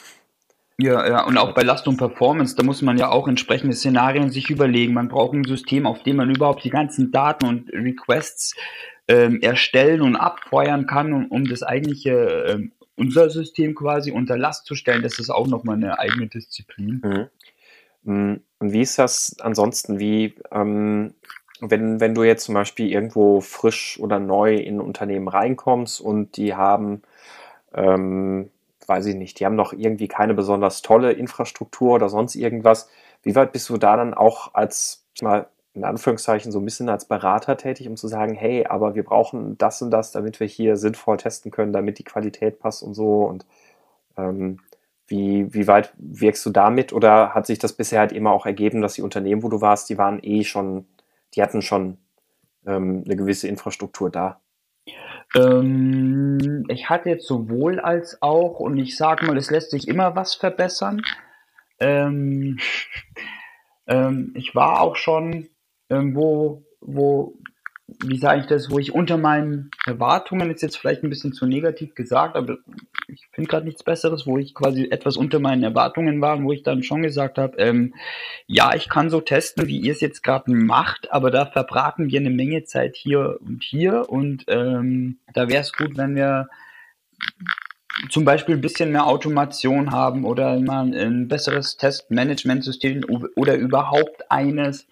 Ja, ja, und auch bei Last und Performance, da muss man ja auch entsprechende Szenarien sich überlegen. Man braucht ein System, auf dem man überhaupt die ganzen Daten und Requests ähm, erstellen und abfeuern kann, um, um das eigentliche, ähm, unser System quasi unter Last zu stellen. Das ist auch nochmal eine eigene Disziplin. Mhm. Mm, und wie ist das ansonsten? Wie, ähm, wenn, wenn du jetzt zum Beispiel irgendwo frisch oder neu in ein Unternehmen reinkommst und die haben, ähm, weiß ich nicht, die haben noch irgendwie keine besonders tolle Infrastruktur oder sonst irgendwas, wie weit bist du da dann auch als, mal in Anführungszeichen, so ein bisschen als Berater tätig, um zu sagen, hey, aber wir brauchen das und das, damit wir hier sinnvoll testen können, damit die Qualität passt und so? Und ähm, wie, wie weit wirkst du damit? Oder hat sich das bisher halt immer auch ergeben, dass die Unternehmen, wo du warst, die waren eh schon die hatten schon ähm, eine gewisse Infrastruktur da. Ähm, ich hatte jetzt sowohl als auch, und ich sage mal, es lässt sich immer was verbessern. Ähm, ähm ich war auch schon irgendwo, wo wie sage ich das, wo ich unter meinen Erwartungen, ist jetzt vielleicht ein bisschen zu negativ gesagt, aber ich finde gerade nichts Besseres, wo ich quasi etwas unter meinen Erwartungen war, wo ich dann schon gesagt habe, ähm, ja, ich kann so testen, wie ihr es jetzt gerade macht, aber da verbraten wir eine Menge Zeit hier und hier und ähm, da wäre es gut, wenn wir zum Beispiel ein bisschen mehr Automation haben oder mal ein besseres Testmanagementsystem oder überhaupt eines,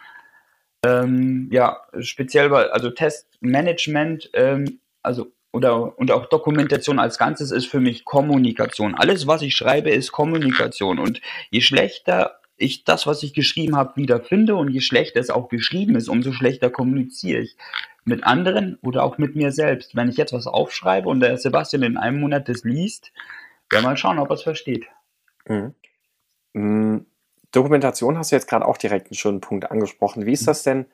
Ähm, ja, speziell weil, also Testmanagement, ähm, also oder und auch Dokumentation als Ganzes ist für mich Kommunikation. Alles, was ich schreibe, ist Kommunikation. Und je schlechter ich das, was ich geschrieben habe, wiederfinde und je schlechter es auch geschrieben ist, umso schlechter kommuniziere ich mit anderen oder auch mit mir selbst. Wenn ich jetzt was aufschreibe und der Sebastian in einem Monat das liest, werden wir mal schauen, ob er es versteht. Mhm. Dokumentation hast du jetzt gerade auch direkt einen schönen Punkt angesprochen. Wie ist das denn?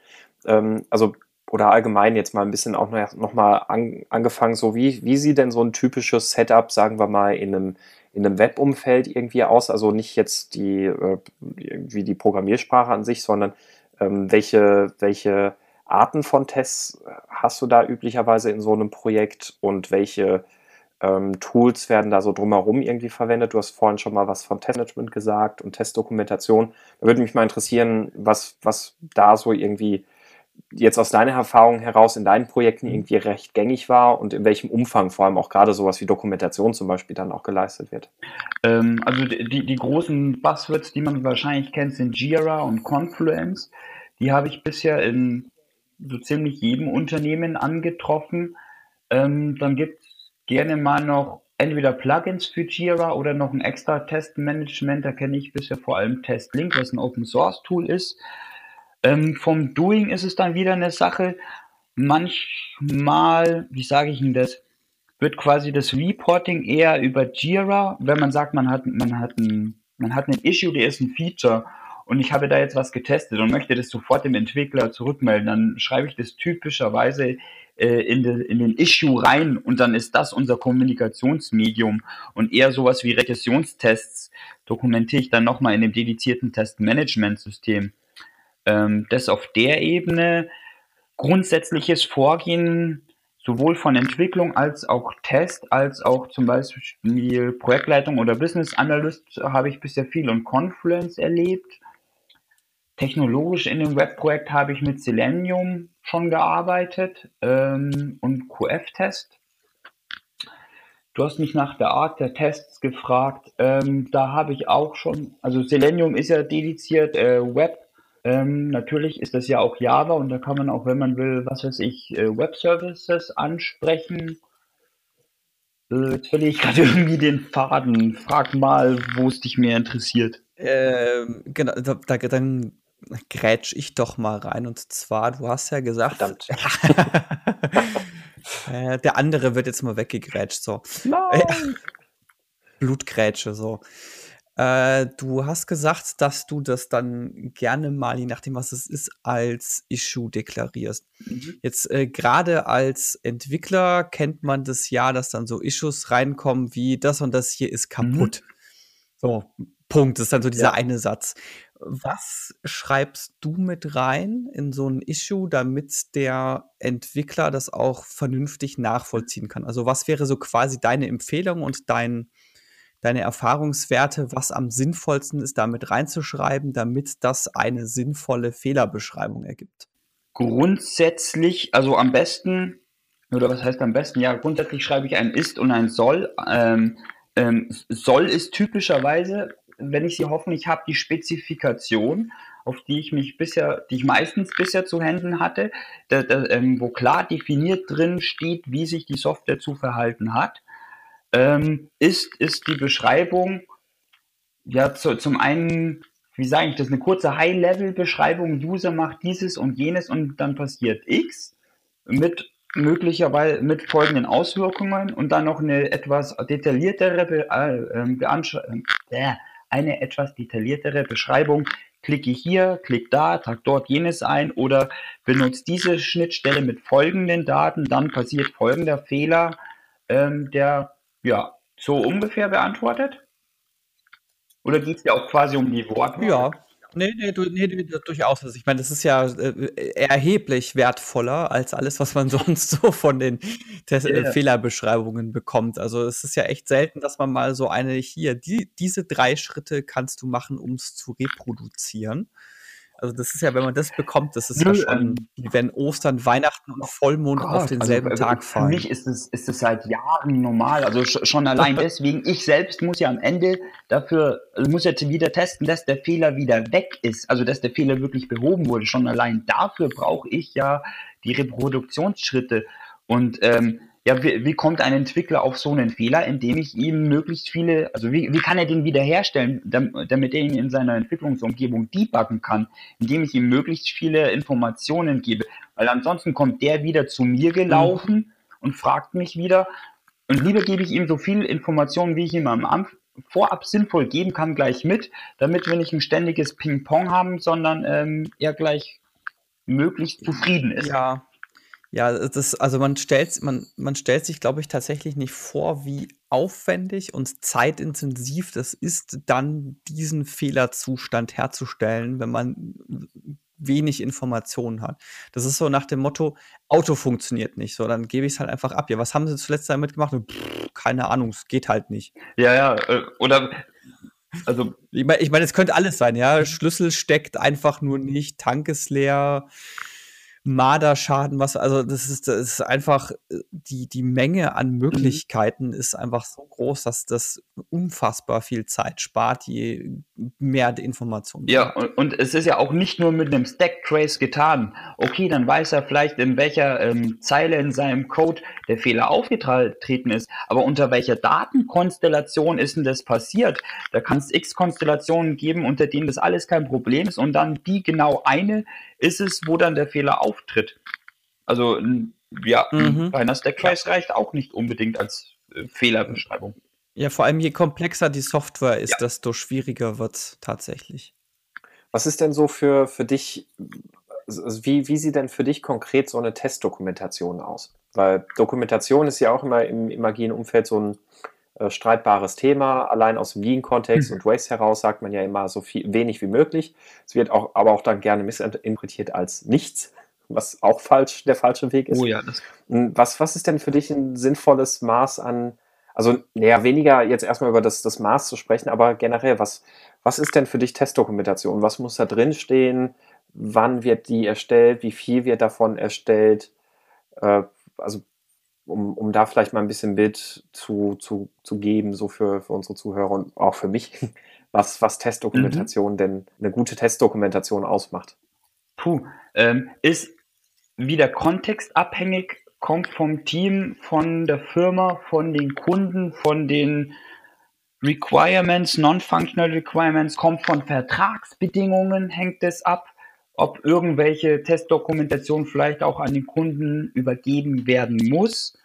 Ähm, also oder allgemein jetzt mal ein bisschen auch noch, noch mal an, angefangen, so wie, wie sieht denn so ein typisches Setup, sagen wir mal, in einem, in einem Webumfeld irgendwie aus? Also nicht jetzt die, äh, irgendwie die Programmiersprache an sich, sondern ähm, welche, welche Arten von Tests hast du da üblicherweise in so einem Projekt und welche ähm, Tools werden da so drumherum irgendwie verwendet? Du hast vorhin schon mal was von Testmanagement gesagt und Testdokumentation. Da würde mich mal interessieren, was, was da so irgendwie jetzt aus deiner Erfahrung heraus in deinen Projekten mhm. irgendwie recht gängig war und in welchem Umfang vor allem auch gerade sowas wie Dokumentation zum Beispiel dann auch geleistet wird? Ähm, also die, die großen Buzzwords, die man wahrscheinlich kennt, sind Jira und Confluence. Die habe ich bisher in so ziemlich jedem Unternehmen angetroffen. Ähm, dann gibt es gerne mal noch entweder Plugins für Jira oder noch ein extra Testmanagement. Da kenne ich bisher vor allem TestLink, was ein Open Source Tool ist. Ähm, vom Doing ist es dann wieder eine Sache. Manchmal, wie sage ich Ihnen das, wird quasi das Reporting eher über Jira, wenn man sagt, man hat, man hat ein, man hat ein Issue, der ist ein Feature und ich habe da jetzt was getestet und möchte das sofort dem Entwickler zurückmelden, dann schreibe ich das typischerweise äh, in, de, in den Issue rein und dann ist das unser Kommunikationsmedium und eher sowas wie Regressionstests dokumentiere ich dann nochmal in dem dedizierten Testmanagementsystem. Ähm, das auf der Ebene grundsätzliches Vorgehen sowohl von Entwicklung als auch Test, als auch zum Beispiel Projektleitung oder Business Analyst habe ich bisher viel und Confluence erlebt. Technologisch in dem Webprojekt habe ich mit Selenium schon gearbeitet ähm, und QF-Test. Du hast mich nach der Art der Tests gefragt. Ähm, da habe ich auch schon, also Selenium ist ja dediziert äh, Web ähm, natürlich ist das ja auch Java und da kann man auch, wenn man will, was weiß ich, äh, Web Services ansprechen. Äh, jetzt verliere ich gerade irgendwie den Faden. Frag mal, wo es dich mehr interessiert. Ähm, genau, da, da, dann grätsch ich doch mal rein. Und zwar, du hast ja gesagt. Verdammt. äh, der andere wird jetzt mal weggegrätscht. So. Nein. Blutgrätsche, so. Äh, du hast gesagt, dass du das dann gerne mal, je nachdem, was es ist, als Issue deklarierst. Mhm. Jetzt äh, gerade als Entwickler kennt man das ja, dass dann so Issues reinkommen wie das und das hier ist kaputt. Mhm. So, Punkt. Das ist dann so dieser ja. eine Satz. Was schreibst du mit rein in so ein Issue, damit der Entwickler das auch vernünftig nachvollziehen kann? Also was wäre so quasi deine Empfehlung und dein deine Erfahrungswerte, was am sinnvollsten ist, damit reinzuschreiben, damit das eine sinnvolle Fehlerbeschreibung ergibt? Grundsätzlich, also am besten, oder was heißt am besten? Ja, grundsätzlich schreibe ich ein ist und ein soll. Ähm, ähm, soll ist typischerweise, wenn ich sie hoffentlich habe, die Spezifikation, auf die ich mich bisher, die ich meistens bisher zu Händen hatte, da, da, ähm, wo klar definiert drin steht, wie sich die Software zu verhalten hat ähm, ist, ist die Beschreibung, ja, zu, zum einen, wie sage ich das, eine kurze High-Level-Beschreibung, User macht dieses und jenes und dann passiert X mit möglicherweise mit folgenden Auswirkungen und dann noch eine etwas detailliertere Be äh, ähm, äh, eine etwas detailliertere Beschreibung. Klicke hier, klick da, trag dort jenes ein oder benutze diese Schnittstelle mit folgenden Daten, dann passiert folgender Fehler, ähm, der ja, so ungefähr beantwortet? Oder geht es ja auch quasi um die Worte? Ja, Nee, nee, du, nee, nee, durchaus. Also ich meine, das ist ja äh, erheblich wertvoller als alles, was man sonst so von den Test yeah. Fehlerbeschreibungen bekommt. Also es ist ja echt selten, dass man mal so eine hier, die, diese drei Schritte kannst du machen, um es zu reproduzieren. Also das ist ja, wenn man das bekommt, das ist Nö, ja schon, ähm, wenn Ostern, Weihnachten und Vollmond Gott, auf also, denselben also, Tag fallen. Für mich ist es, ist es seit Jahren normal. Also schon allein deswegen, ich selbst muss ja am Ende dafür, also muss jetzt wieder testen, dass der Fehler wieder weg ist. Also dass der Fehler wirklich behoben wurde. Schon allein dafür brauche ich ja die Reproduktionsschritte. Und ähm, ja, wie, wie kommt ein Entwickler auf so einen Fehler, indem ich ihm möglichst viele, also wie, wie kann er den wiederherstellen, damit er ihn in seiner Entwicklungsumgebung debuggen kann, indem ich ihm möglichst viele Informationen gebe. Weil ansonsten kommt der wieder zu mir gelaufen mhm. und fragt mich wieder. Und lieber gebe ich ihm so viel Informationen, wie ich ihm am Anfang vorab sinnvoll geben kann, gleich mit, damit wir nicht ein ständiges Ping-Pong haben, sondern ähm, er gleich möglichst zufrieden ist. Ja, ja, das, also man stellt, man, man stellt sich, glaube ich, tatsächlich nicht vor, wie aufwendig und zeitintensiv das ist, dann diesen Fehlerzustand herzustellen, wenn man wenig Informationen hat. Das ist so nach dem Motto, Auto funktioniert nicht, so, dann gebe ich es halt einfach ab. Ja, was haben sie zuletzt damit gemacht? Pff, keine Ahnung, es geht halt nicht. Ja, ja, äh, oder also ich meine, ich mein, es könnte alles sein, ja. Schlüssel steckt einfach nur nicht, Tank ist leer, Marderschaden, was, also das ist, das ist einfach, äh, die, die Menge an mhm. Möglichkeiten mhm. ist einfach so groß, dass das unfassbar viel Zeit spart, je mehr Informationen. Ja, und, und, es ist ja auch nicht nur mit einem Stack Trace getan. Okay, dann weiß er vielleicht, in welcher ähm, Zeile in seinem Code der Fehler aufgetreten ist, aber unter welcher Datenkonstellation ist denn das passiert? Da kann es x Konstellationen geben, unter denen das alles kein Problem ist und dann die genau eine ist es, wo dann der Fehler auftritt. Also ja, mhm. reiner Stacktrace reicht auch nicht unbedingt als äh, Fehlerbeschreibung. Ja, vor allem je komplexer die Software ist, ja. desto schwieriger wird es tatsächlich. Was ist denn so für, für dich, also wie, wie sieht denn für dich konkret so eine Testdokumentation aus? Weil Dokumentation ist ja auch immer im, im agilen Umfeld so ein äh, streitbares Thema. Allein aus dem Lean-Kontext mhm. und Race heraus sagt man ja immer so viel, wenig wie möglich. Es wird auch, aber auch dann gerne missinterpretiert als nichts, was auch falsch, der falsche Weg ist. Oh ja, hm, was, was ist denn für dich ein sinnvolles Maß an, also naja, weniger jetzt erstmal über das, das Maß zu sprechen, aber generell, was, was ist denn für dich Testdokumentation? Was muss da drin stehen? Wann wird die erstellt? Wie viel wird davon erstellt? Äh, also um, um da vielleicht mal ein bisschen Bild zu, zu, zu geben, so für, für unsere Zuhörer und auch für mich, was, was Testdokumentation mhm. denn eine gute Testdokumentation ausmacht. Puh, ähm, ist wieder kontextabhängig, kommt vom Team, von der Firma, von den Kunden, von den Requirements, Non-Functional Requirements, kommt von Vertragsbedingungen, hängt es ab, ob irgendwelche Testdokumentation vielleicht auch an den Kunden übergeben werden muss.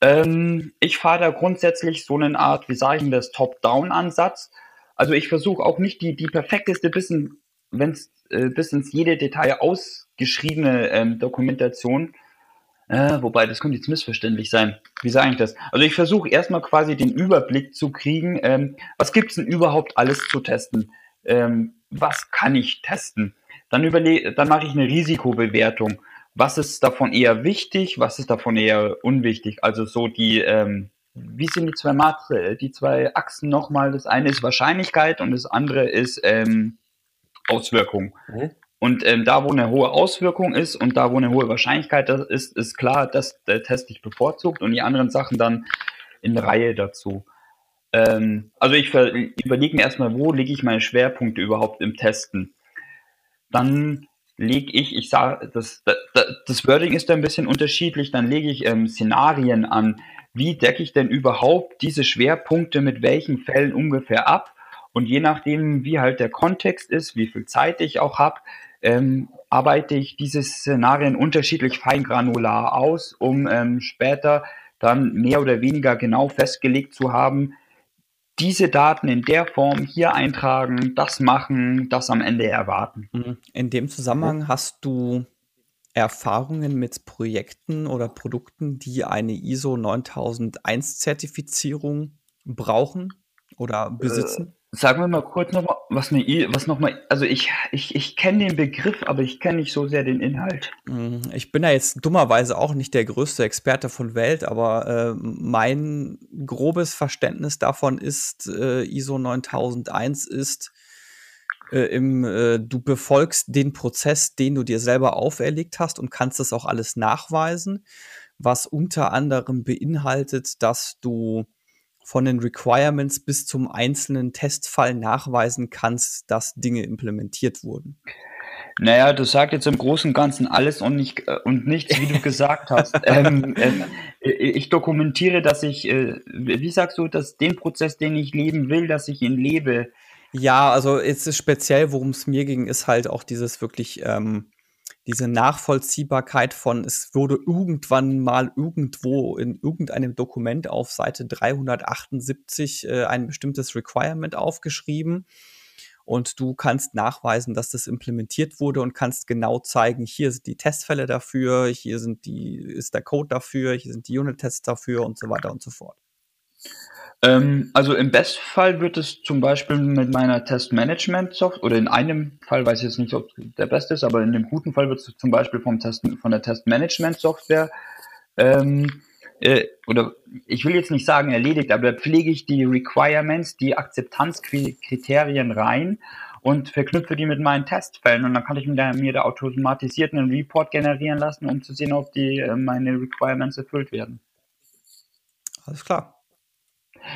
Ähm, ich fahre da grundsätzlich so eine Art, wie sage ich das, Top-Down-Ansatz. Also ich versuche auch nicht die, die perfekteste, bis, in, wenn's, äh, bis ins jede Detail ausgeschriebene ähm, Dokumentation. Äh, wobei, das könnte jetzt missverständlich sein. Wie sage ich das? Also ich versuche erstmal quasi den Überblick zu kriegen, ähm, was gibt's denn überhaupt alles zu testen? Ähm, was kann ich testen? Dann, überle dann mache ich eine Risikobewertung was ist davon eher wichtig, was ist davon eher unwichtig. Also so die, ähm, wie sind die zwei Matri die zwei Achsen nochmal? Das eine ist Wahrscheinlichkeit und das andere ist ähm, Auswirkung. Mhm. Und ähm, da, wo eine hohe Auswirkung ist und da, wo eine hohe Wahrscheinlichkeit ist, ist klar, dass der Test dich bevorzugt und die anderen Sachen dann in Reihe dazu. Ähm, also ich überlege mir erstmal, wo lege ich meine Schwerpunkte überhaupt im Testen. Dann lege ich, ich sage, das, das, das Wording ist ein bisschen unterschiedlich, dann lege ich ähm, Szenarien an. Wie decke ich denn überhaupt diese Schwerpunkte mit welchen Fällen ungefähr ab? Und je nachdem, wie halt der Kontext ist, wie viel Zeit ich auch habe, ähm, arbeite ich diese Szenarien unterschiedlich feingranular aus, um ähm, später dann mehr oder weniger genau festgelegt zu haben, diese Daten in der Form hier eintragen, das machen, das am Ende erwarten. Mhm. In dem Zusammenhang hast du Erfahrungen mit Projekten oder Produkten, die eine ISO 9001 Zertifizierung brauchen oder besitzen? Sagen wir mal kurz noch mal, was eine I, was noch mal, also ich, ich, ich kenne den Begriff, aber ich kenne nicht so sehr den Inhalt. Mhm. Ich bin da jetzt dummerweise auch nicht der größte Experte von Welt, aber äh, mein grobes Verständnis davon ist, äh, ISO 9001 ist äh, im, äh, du befolgst den Prozess, den du dir selber auferlegt hast und kannst das auch alles nachweisen, was unter anderem beinhaltet, dass du von den Requirements bis zum einzelnen Testfall nachweisen kannst, dass Dinge implementiert wurden. Naja, das sagt jetzt im Großen und Ganzen alles und, nicht, äh, und nichts, wie du gesagt hast. ähm, ähm, ich dokumentiere, dass ich, äh, wie sagst du, dass den Prozess, den ich leben will, dass ich ihn lebe. Ja, also jetzt ist speziell, worum es mir ging, ist halt auch dieses wirklich, ähm, diese Nachvollziehbarkeit von, es wurde irgendwann mal irgendwo in irgendeinem Dokument auf Seite 378 äh, ein bestimmtes Requirement aufgeschrieben und du kannst nachweisen, dass das implementiert wurde und kannst genau zeigen, hier sind die Testfälle dafür, hier sind die, ist der Code dafür, hier sind die Unit-Tests dafür und so weiter und so fort. Ähm, also im Bestfall wird es zum Beispiel mit meiner Testmanagement-Software, oder in einem Fall, weiß ich jetzt nicht, ob der beste ist, aber in dem guten Fall wird es zum Beispiel vom Test, von der Testmanagement-Software ähm, äh, oder ich will jetzt nicht sagen erledigt, aber pflege ich die Requirements, die Akzeptanzkriterien rein und verknüpfe die mit meinen Testfällen und dann kann ich mir da, mir da automatisiert einen Report generieren lassen, um zu sehen, ob die äh, meine Requirements erfüllt werden. Alles klar.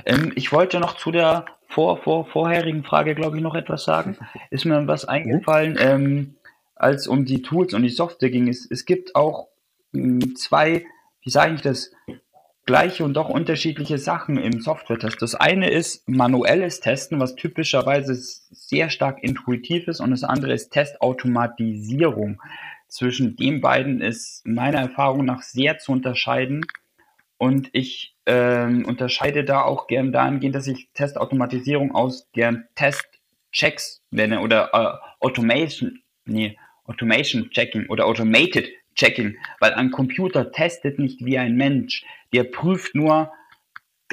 Ähm, ich wollte noch zu der vor, vor, vorherigen Frage, glaube ich, noch etwas sagen. Ist mir was eingefallen, ähm, als um die Tools und die Software ging. Es, es gibt auch mh, hm, zwei wie sage ich das, gleiche und doch unterschiedliche Sachen im Software-Test. Das eine ist manuelles Testen, was typischerweise sehr stark intuitiv ist, und das andere ist Testautomatisierung. Zwischen den beiden ist meiner Erfahrung nach sehr zu unterscheiden. Und ich ähm, unterscheide da auch gern dahingehend, dass ich Testautomatisierung aus gern Testchecks nenne oder äh, Automation, nee, Automation Checking oder Automated Checking, weil ein Computer testet nicht wie ein Mensch. Der prüft nur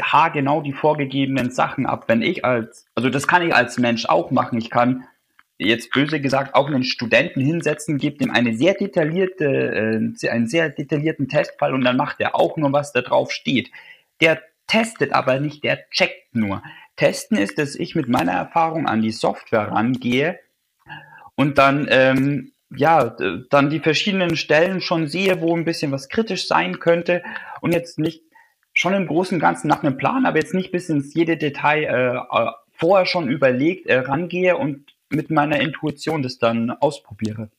haargenau die vorgegebenen Sachen ab. Wenn ich als, also das kann ich als Mensch auch machen. Ich kann jetzt böse gesagt auch einen Studenten hinsetzen, gebe ihm eine sehr detaillierte, äh, einen sehr detaillierten Testfall und dann macht er auch nur, was da drauf steht. Der testet aber nicht, der checkt nur. Testen ist, dass ich mit meiner Erfahrung an die Software rangehe und dann ähm, ja, dann die verschiedenen Stellen schon sehe, wo ein bisschen was kritisch sein könnte und jetzt nicht schon im Großen und Ganzen nach einem Plan, aber jetzt nicht bis ins jede Detail äh, vorher schon überlegt äh, rangehe und mit meiner Intuition das dann ausprobiere.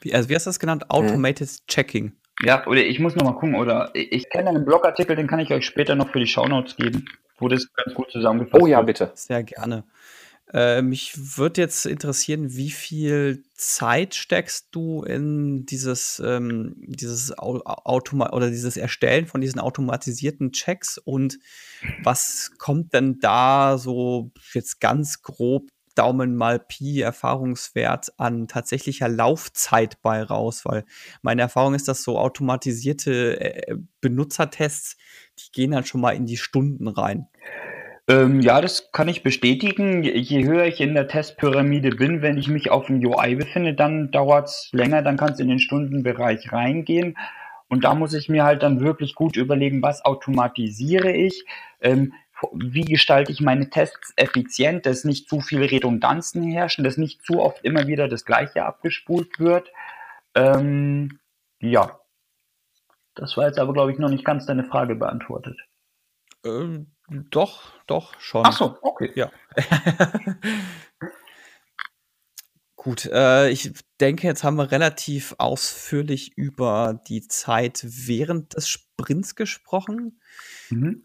Wie, also wie hast du das genannt? Automated hm. Checking. Ja, oder ich muss noch mal gucken, oder ich, ich kenne einen Blogartikel, den kann ich euch später noch für die Shownotes geben, wo das ganz gut zusammengefasst wird. Oh ja, bitte. Sehr gerne. Äh, mich würde jetzt interessieren, wie viel Zeit steckst du in dieses, ähm, dieses Automa oder dieses Erstellen von diesen automatisierten Checks und was kommt denn da so jetzt ganz grob Daumen mal Pi Erfahrungswert an tatsächlicher Laufzeit bei raus, weil meine Erfahrung ist, dass so automatisierte äh, Benutzertests, die gehen dann schon mal in die Stunden rein. Ähm, ja, das kann ich bestätigen. Je höher ich in der Testpyramide bin, wenn ich mich auf dem UI befinde, dann dauert es länger, dann kann es in den Stundenbereich reingehen. Und da muss ich mir halt dann wirklich gut überlegen, was automatisiere ich, ähm, wie gestalte ich meine Tests effizient, dass nicht zu viele Redundanzen herrschen, dass nicht zu oft immer wieder das Gleiche abgespult wird. Ähm, ja, das war jetzt aber, glaube ich, noch nicht ganz deine Frage beantwortet. Ähm, doch, doch, schon. Ach so, okay. Ja. Gut, äh, ich denke, jetzt haben wir relativ ausführlich über die Zeit während des Sprints gesprochen. Mhm.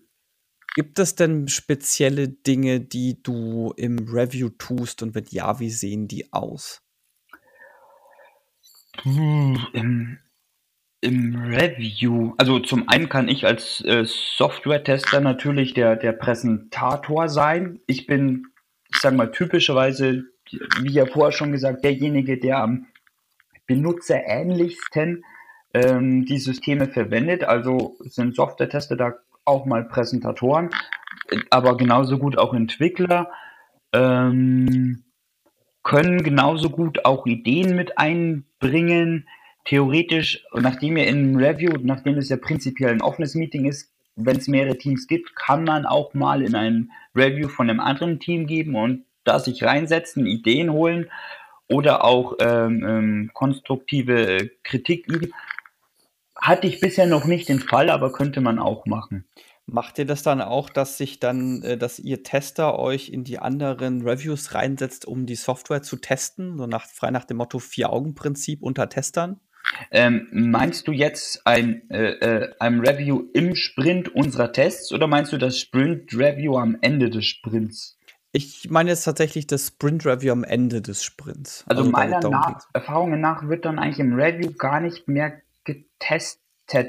Gibt es denn spezielle Dinge, die du im Review tust und wenn ja, wie sehen die aus? Hm, im Review, also zum einen kann ich als äh, Software-Tester natürlich der, der Präsentator sein. Ich bin, ich sage mal, typischerweise, wie ja vorher schon gesagt, derjenige, der am benutzerähnlichsten ähm, die Systeme verwendet. Also sind Software-Tester da auch mal Präsentatoren, aber genauso gut auch Entwickler. Ähm, können genauso gut auch Ideen mit einbringen theoretisch, nachdem ihr in einem Review, nachdem es ja prinzipiell ein offenes Meeting ist, wenn es mehrere Teams gibt, kann man auch mal in ein Review von einem anderen Team geben und da sich reinsetzen, Ideen holen oder auch ähm, ähm, konstruktive Kritik üben. Hatte ich bisher noch nicht den Fall, aber könnte man auch machen. Macht ihr das dann auch, dass sich dann, äh, dass ihr Tester euch in die anderen Reviews reinsetzt, um die Software zu testen? So nach, frei nach dem Motto Vier-Augen-Prinzip unter Testern? Ähm, meinst du jetzt ein, äh, äh, ein Review im Sprint unserer Tests oder meinst du das Sprint-Review am Ende des Sprints? Ich meine jetzt tatsächlich das Sprint-Review am Ende des Sprints. Also, also meiner nach, Erfahrungen nach wird dann eigentlich im Review gar nicht mehr getestet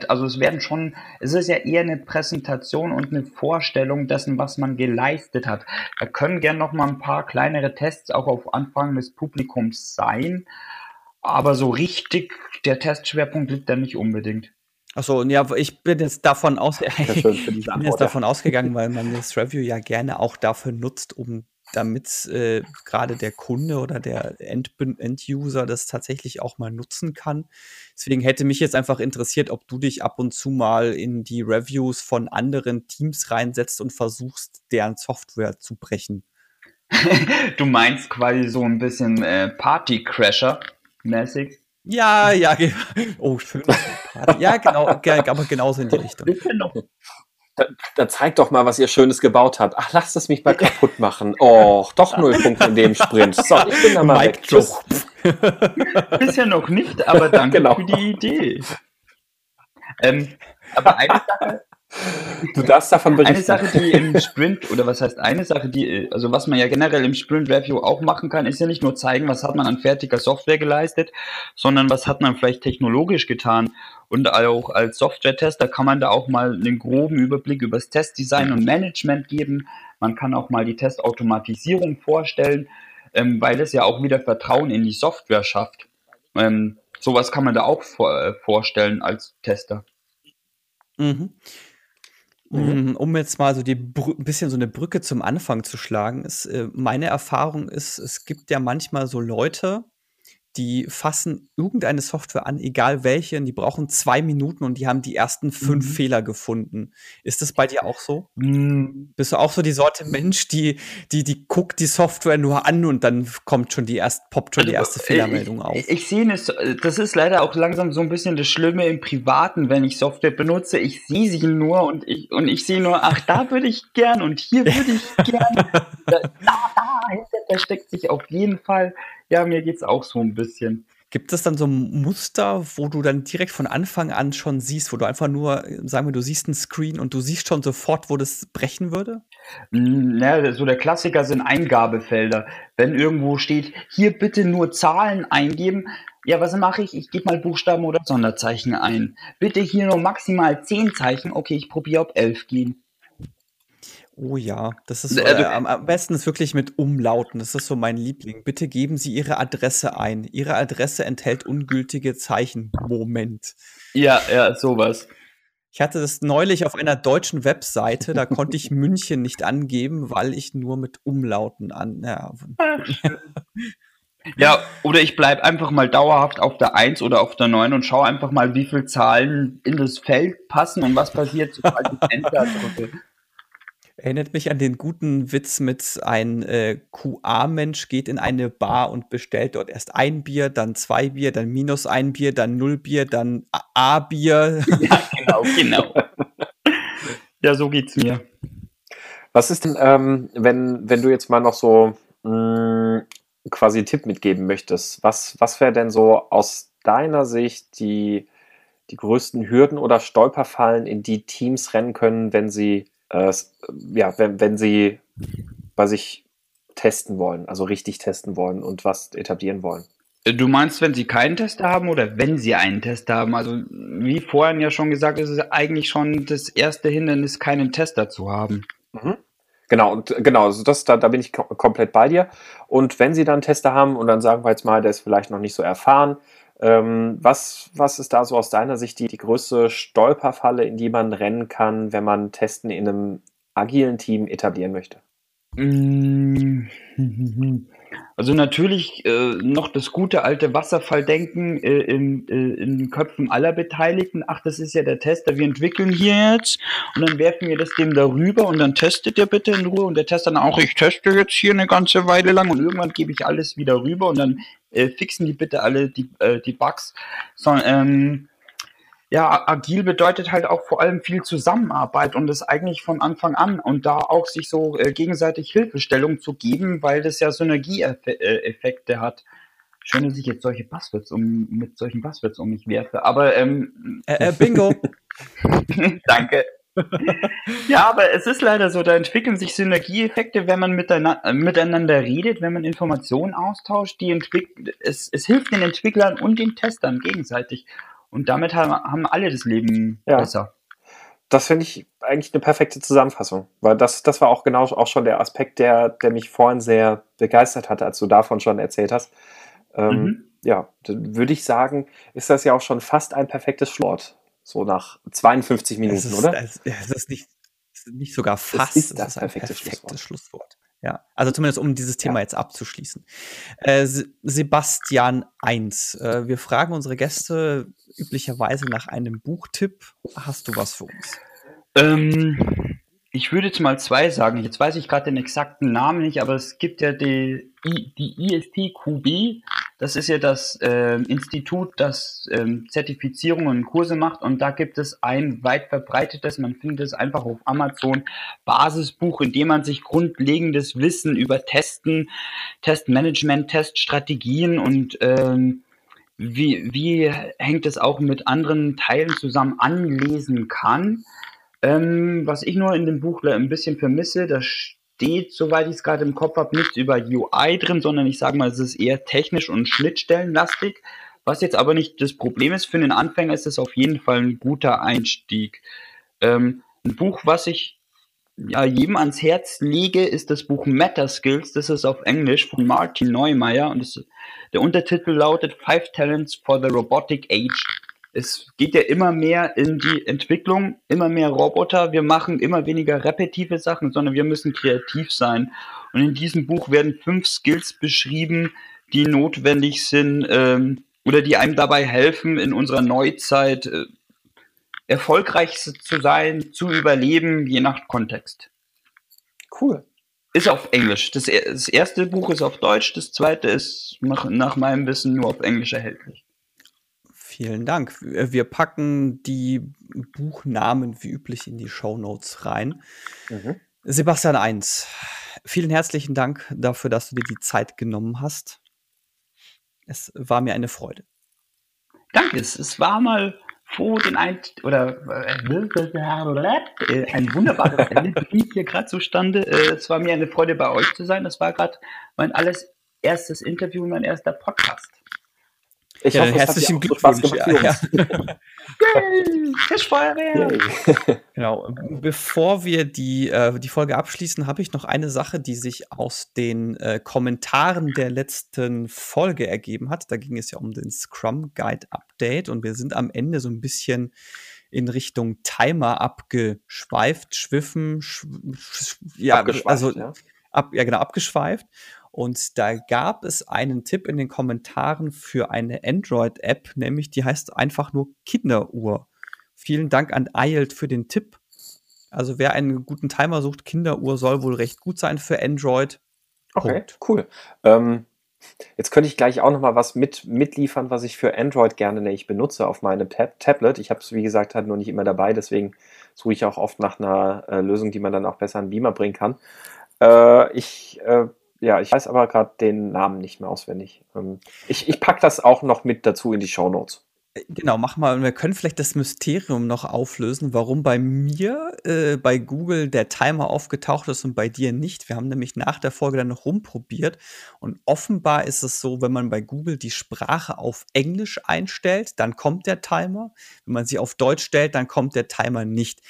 also es werden schon, es ist ja eher eine Präsentation und eine Vorstellung dessen, was man geleistet hat. Da können gern noch mal ein paar kleinere Tests auch auf Anfang des Publikums sein, aber so richtig der Testschwerpunkt liegt da nicht unbedingt. Achso, ja, ich bin jetzt davon aus, ich bin jetzt davon ausgegangen, weil man das Review ja gerne auch dafür nutzt, um damit äh, gerade der Kunde oder der End End-User das tatsächlich auch mal nutzen kann. Deswegen hätte mich jetzt einfach interessiert, ob du dich ab und zu mal in die Reviews von anderen Teams reinsetzt und versuchst, deren Software zu brechen. du meinst quasi so ein bisschen äh, Party-Crasher-mäßig? Ja, ja, oh, schön. Ja, genau, aber genauso in die Richtung. Da, da, zeigt doch mal, was ihr Schönes gebaut habt. Ach, lasst es mich mal kaputt machen. Och, doch null Punkte in dem Sprint. So, ich bin da mal Mike weg. Bisher noch nicht, aber danke genau. für die Idee. Ähm, aber eine Sache, Du darfst davon berichten. Eine Sache, die im Sprint, oder was heißt eine Sache, die, also was man ja generell im Sprint Review auch machen kann, ist ja nicht nur zeigen, was hat man an fertiger Software geleistet, sondern was hat man vielleicht technologisch getan. Und auch als Software-Tester kann man da auch mal einen groben Überblick über das Testdesign und Management geben. Man kann auch mal die Testautomatisierung vorstellen, ähm, weil es ja auch wieder Vertrauen in die Software schafft. Ähm, sowas kann man da auch vor, äh, vorstellen als Tester. Mhm. Mhm. Um jetzt mal so die Brü ein bisschen so eine Brücke zum Anfang zu schlagen, ist äh, meine Erfahrung ist, es gibt ja manchmal so Leute die fassen irgendeine Software an, egal welche, und die brauchen zwei Minuten und die haben die ersten fünf mhm. Fehler gefunden. Ist das bei dir auch so? Mhm. Bist du auch so die Sorte Mensch, die, die, die guckt die Software nur an und dann kommt schon die erste, poppt schon die also, erste Fehlermeldung ich, auf? Ich, ich sehe es, das ist leider auch langsam so ein bisschen das Schlimme im Privaten, wenn ich Software benutze. Ich sehe sie nur und ich, und ich sehe nur, ach, da würde ich gern und hier würde ich gern. da, da, da steckt sich auf jeden Fall ja, mir geht's auch so ein bisschen. Gibt es dann so ein Muster, wo du dann direkt von Anfang an schon siehst, wo du einfach nur, sagen wir, du siehst einen Screen und du siehst schon sofort, wo das brechen würde? Ja, so der Klassiker sind Eingabefelder. Wenn irgendwo steht, hier bitte nur Zahlen eingeben, ja, was mache ich? Ich gebe mal Buchstaben oder Sonderzeichen ein. Bitte hier nur maximal 10 Zeichen. Okay, ich probiere ob 11 gehen. Oh ja, das ist so, äh, am, am besten ist wirklich mit Umlauten. Das ist so mein Liebling. Bitte geben Sie Ihre Adresse ein. Ihre Adresse enthält ungültige Zeichen. Moment. Ja, ja, sowas. Ich hatte das neulich auf einer deutschen Webseite, da konnte ich München nicht angeben, weil ich nur mit Umlauten an. Ja, ja oder ich bleibe einfach mal dauerhaft auf der 1 oder auf der 9 und schaue einfach mal, wie viele Zahlen in das Feld passen und was passiert, sobald ich Enter drücke. Erinnert mich an den guten Witz mit ein äh, QA-Mensch geht in eine Bar und bestellt dort erst ein Bier, dann zwei Bier, dann minus ein Bier, dann null Bier, dann A-Bier. Ja, genau, genau. ja, so geht's mir. Was ist denn, ähm, wenn, wenn du jetzt mal noch so mh, mm, quasi einen Tipp mitgeben möchtest? Was, was wäre denn so aus deiner Sicht die, die größten Hürden oder Stolperfallen, in die Teams rennen können, wenn sie äh, ja, wenn, wenn sie bei sich testen wollen, also richtig testen wollen und was etablieren wollen. Äh, du meinst, wenn sie keinen Tester haben oder wenn sie einen Tester haben? Also, wie vorhin ja schon gesagt, ist es eigentlich schon das erste Hindernis, keinen Tester zu haben. Mhm. Genau, und genau, also das, da, da bin ich komplett bei dir. Und wenn sie dann Tester haben und dann sagen wir jetzt mal, der ist vielleicht noch nicht so erfahren, was, was ist da so aus deiner Sicht die, die größte Stolperfalle, in die man rennen kann, wenn man Testen in einem agilen Team etablieren möchte? Mm, Also natürlich äh, noch das gute alte Wasserfalldenken äh, in, äh, in den Köpfen aller Beteiligten. Ach, das ist ja der Tester, wir entwickeln hier jetzt und dann werfen wir das dem darüber und dann testet der bitte in Ruhe und der Tester dann auch, ich teste jetzt hier eine ganze Weile lang und irgendwann gebe ich alles wieder rüber und dann äh, fixen die bitte alle die, äh, die Bugs. So, ähm, ja, agil bedeutet halt auch vor allem viel Zusammenarbeit und das eigentlich von Anfang an und da auch sich so äh, gegenseitig Hilfestellung zu geben, weil das ja Synergieeffekte hat. Schön, dass ich jetzt solche Passwords um, mit solchen Passwords um mich werfe, aber ähm, äh, äh, Bingo. Danke. ja, aber es ist leider so, da entwickeln sich Synergieeffekte, wenn man miteinander, miteinander redet, wenn man Informationen austauscht. Die es, es hilft den Entwicklern und den Testern gegenseitig. Und damit haben, haben alle das Leben ja. besser. Das finde ich eigentlich eine perfekte Zusammenfassung, weil das, das war auch genau auch schon der Aspekt, der, der mich vorhin sehr begeistert hatte, als du davon schon erzählt hast. Ähm, mhm. Ja, dann würde ich sagen, ist das ja auch schon fast ein perfektes Schlusswort. So nach 52 Minuten, es ist, oder? Es ist nicht, nicht sogar fast. Das ist das, das perfekte Schlusswort. Schlusswort. Ja, also zumindest um dieses Thema ja. jetzt abzuschließen. Äh, Sebastian 1. Äh, wir fragen unsere Gäste üblicherweise nach einem Buchtipp. Hast du was für uns? Ähm, ich würde jetzt mal zwei sagen. Jetzt weiß ich gerade den exakten Namen nicht, aber es gibt ja die, die ISTQB. Das ist ja das äh, Institut, das ähm, Zertifizierungen und Kurse macht. Und da gibt es ein weit verbreitetes, man findet es einfach auf Amazon, Basisbuch, in dem man sich grundlegendes Wissen über Testen, Testmanagement, Teststrategien und ähm, wie, wie hängt es auch mit anderen Teilen zusammen anlesen kann. Ähm, was ich nur in dem Buch ein bisschen vermisse, da steht, soweit ich es gerade im Kopf habe, nichts über UI drin, sondern ich sage mal, es ist eher technisch und schnittstellenlastig. Was jetzt aber nicht das Problem ist, für den Anfänger ist es auf jeden Fall ein guter Einstieg. Ähm, ein Buch, was ich ja, jedem ans Herz lege, ist das Buch Meta Skills. Das ist auf Englisch von Martin Neumeier und das, der Untertitel lautet Five Talents for the Robotic Age es geht ja immer mehr in die Entwicklung, immer mehr Roboter. Wir machen immer weniger repetitive Sachen, sondern wir müssen kreativ sein. Und in diesem Buch werden fünf Skills beschrieben, die notwendig sind ähm, oder die einem dabei helfen, in unserer Neuzeit äh, erfolgreich zu sein, zu überleben, je nach Kontext. Cool. Ist auf Englisch. Das, das erste Buch ist auf Deutsch, das zweite ist nach, nach meinem Wissen nur auf Englisch erhältlich. Vielen Dank. Wir packen die Buchnamen wie üblich in die Show Notes rein. Mhm. Sebastian 1, vielen herzlichen Dank dafür, dass du dir die Zeit genommen hast. Es war mir eine Freude. Danke, es war mal froh, den ein oder äh, ein wunderbares Ende hier gerade zustande. Äh, es war mir eine Freude, bei euch zu sein. Das war gerade mein alles erstes Interview, mein erster Podcast. Ich ja, hoffe, herzlichen Glückwunsch. Ja, ja. genau. Bevor wir die, äh, die Folge abschließen, habe ich noch eine Sache, die sich aus den äh, Kommentaren der letzten Folge ergeben hat. Da ging es ja um den Scrum Guide Update und wir sind am Ende so ein bisschen in Richtung Timer abgeschweift, schwiffen, sch ja, also ja. Ab, ja genau abgeschweift und da gab es einen Tipp in den Kommentaren für eine Android-App, nämlich die heißt einfach nur Kinderuhr. Vielen Dank an Eilt für den Tipp. Also wer einen guten Timer sucht, Kinderuhr soll wohl recht gut sein für Android. Okay, Punkt. cool. Ähm, jetzt könnte ich gleich auch noch mal was mit, mitliefern, was ich für Android gerne nämlich benutze auf meinem Tab Tablet. Ich habe es, wie gesagt, halt nur nicht immer dabei, deswegen suche ich auch oft nach einer äh, Lösung, die man dann auch besser an Beamer bringen kann. Äh, ich äh, ja, ich weiß aber gerade den Namen nicht mehr auswendig. Ähm, ich ich packe das auch noch mit dazu in die Show Notes. Äh, genau, mach mal. Wir können vielleicht das Mysterium noch auflösen, warum bei mir äh, bei Google der Timer aufgetaucht ist und bei dir nicht. Wir haben nämlich nach der Folge dann noch rumprobiert und offenbar ist es so, wenn man bei Google die Sprache auf Englisch einstellt, dann kommt der Timer. Wenn man sie auf Deutsch stellt, dann kommt der Timer nicht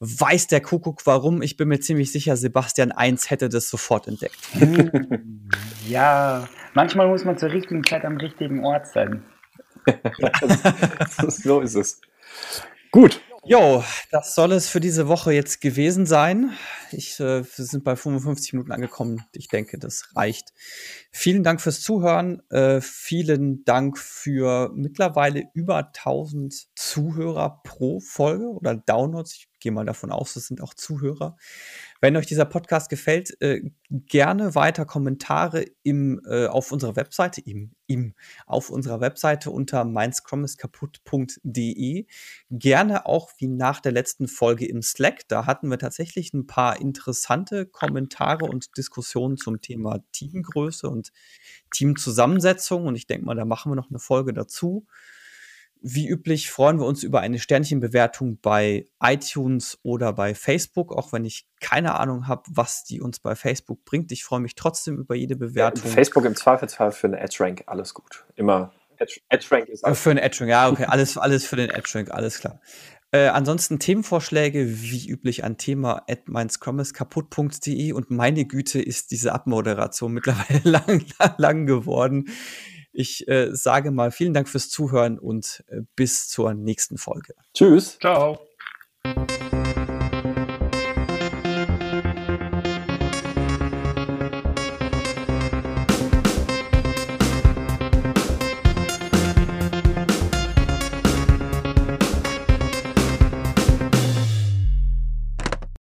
weiß der Kuckuck warum. Ich bin mir ziemlich sicher, Sebastian 1 hätte das sofort entdeckt. ja, manchmal muss man zur richtigen Zeit am richtigen Ort sein. so ist es. Gut. Jo, das soll es für diese Woche jetzt gewesen sein. Ich, äh, wir sind bei 55 Minuten angekommen. Ich denke, das reicht. Vielen Dank fürs Zuhören. Äh, vielen Dank für mittlerweile über 1000 Zuhörer pro Folge oder Downloads. Ich gehe mal davon aus, es sind auch Zuhörer. Wenn euch dieser Podcast gefällt, äh, gerne weiter Kommentare im, äh, auf unserer Webseite, im, im, auf unserer Webseite unter meinscrumiskaputt.de. Gerne auch wie nach der letzten Folge im Slack. Da hatten wir tatsächlich ein paar interessante Kommentare und Diskussionen zum Thema Teamgröße und Teamzusammensetzung. Und ich denke mal, da machen wir noch eine Folge dazu. Wie üblich freuen wir uns über eine Sternchenbewertung bei iTunes oder bei Facebook, auch wenn ich keine Ahnung habe, was die uns bei Facebook bringt. Ich freue mich trotzdem über jede Bewertung. Ja, Facebook im Zweifelsfall für eine Edge-Rank, alles gut. Immer Edge-Rank ist alles Für eine Edge-Rank, ja, okay, alles, alles für den Edge-Rank, alles klar. Äh, ansonsten Themenvorschläge, wie üblich an Thema at kaputt.de und meine Güte ist diese Abmoderation mittlerweile lang, lang geworden. Ich äh, sage mal vielen Dank fürs Zuhören und äh, bis zur nächsten Folge. Tschüss. Ciao.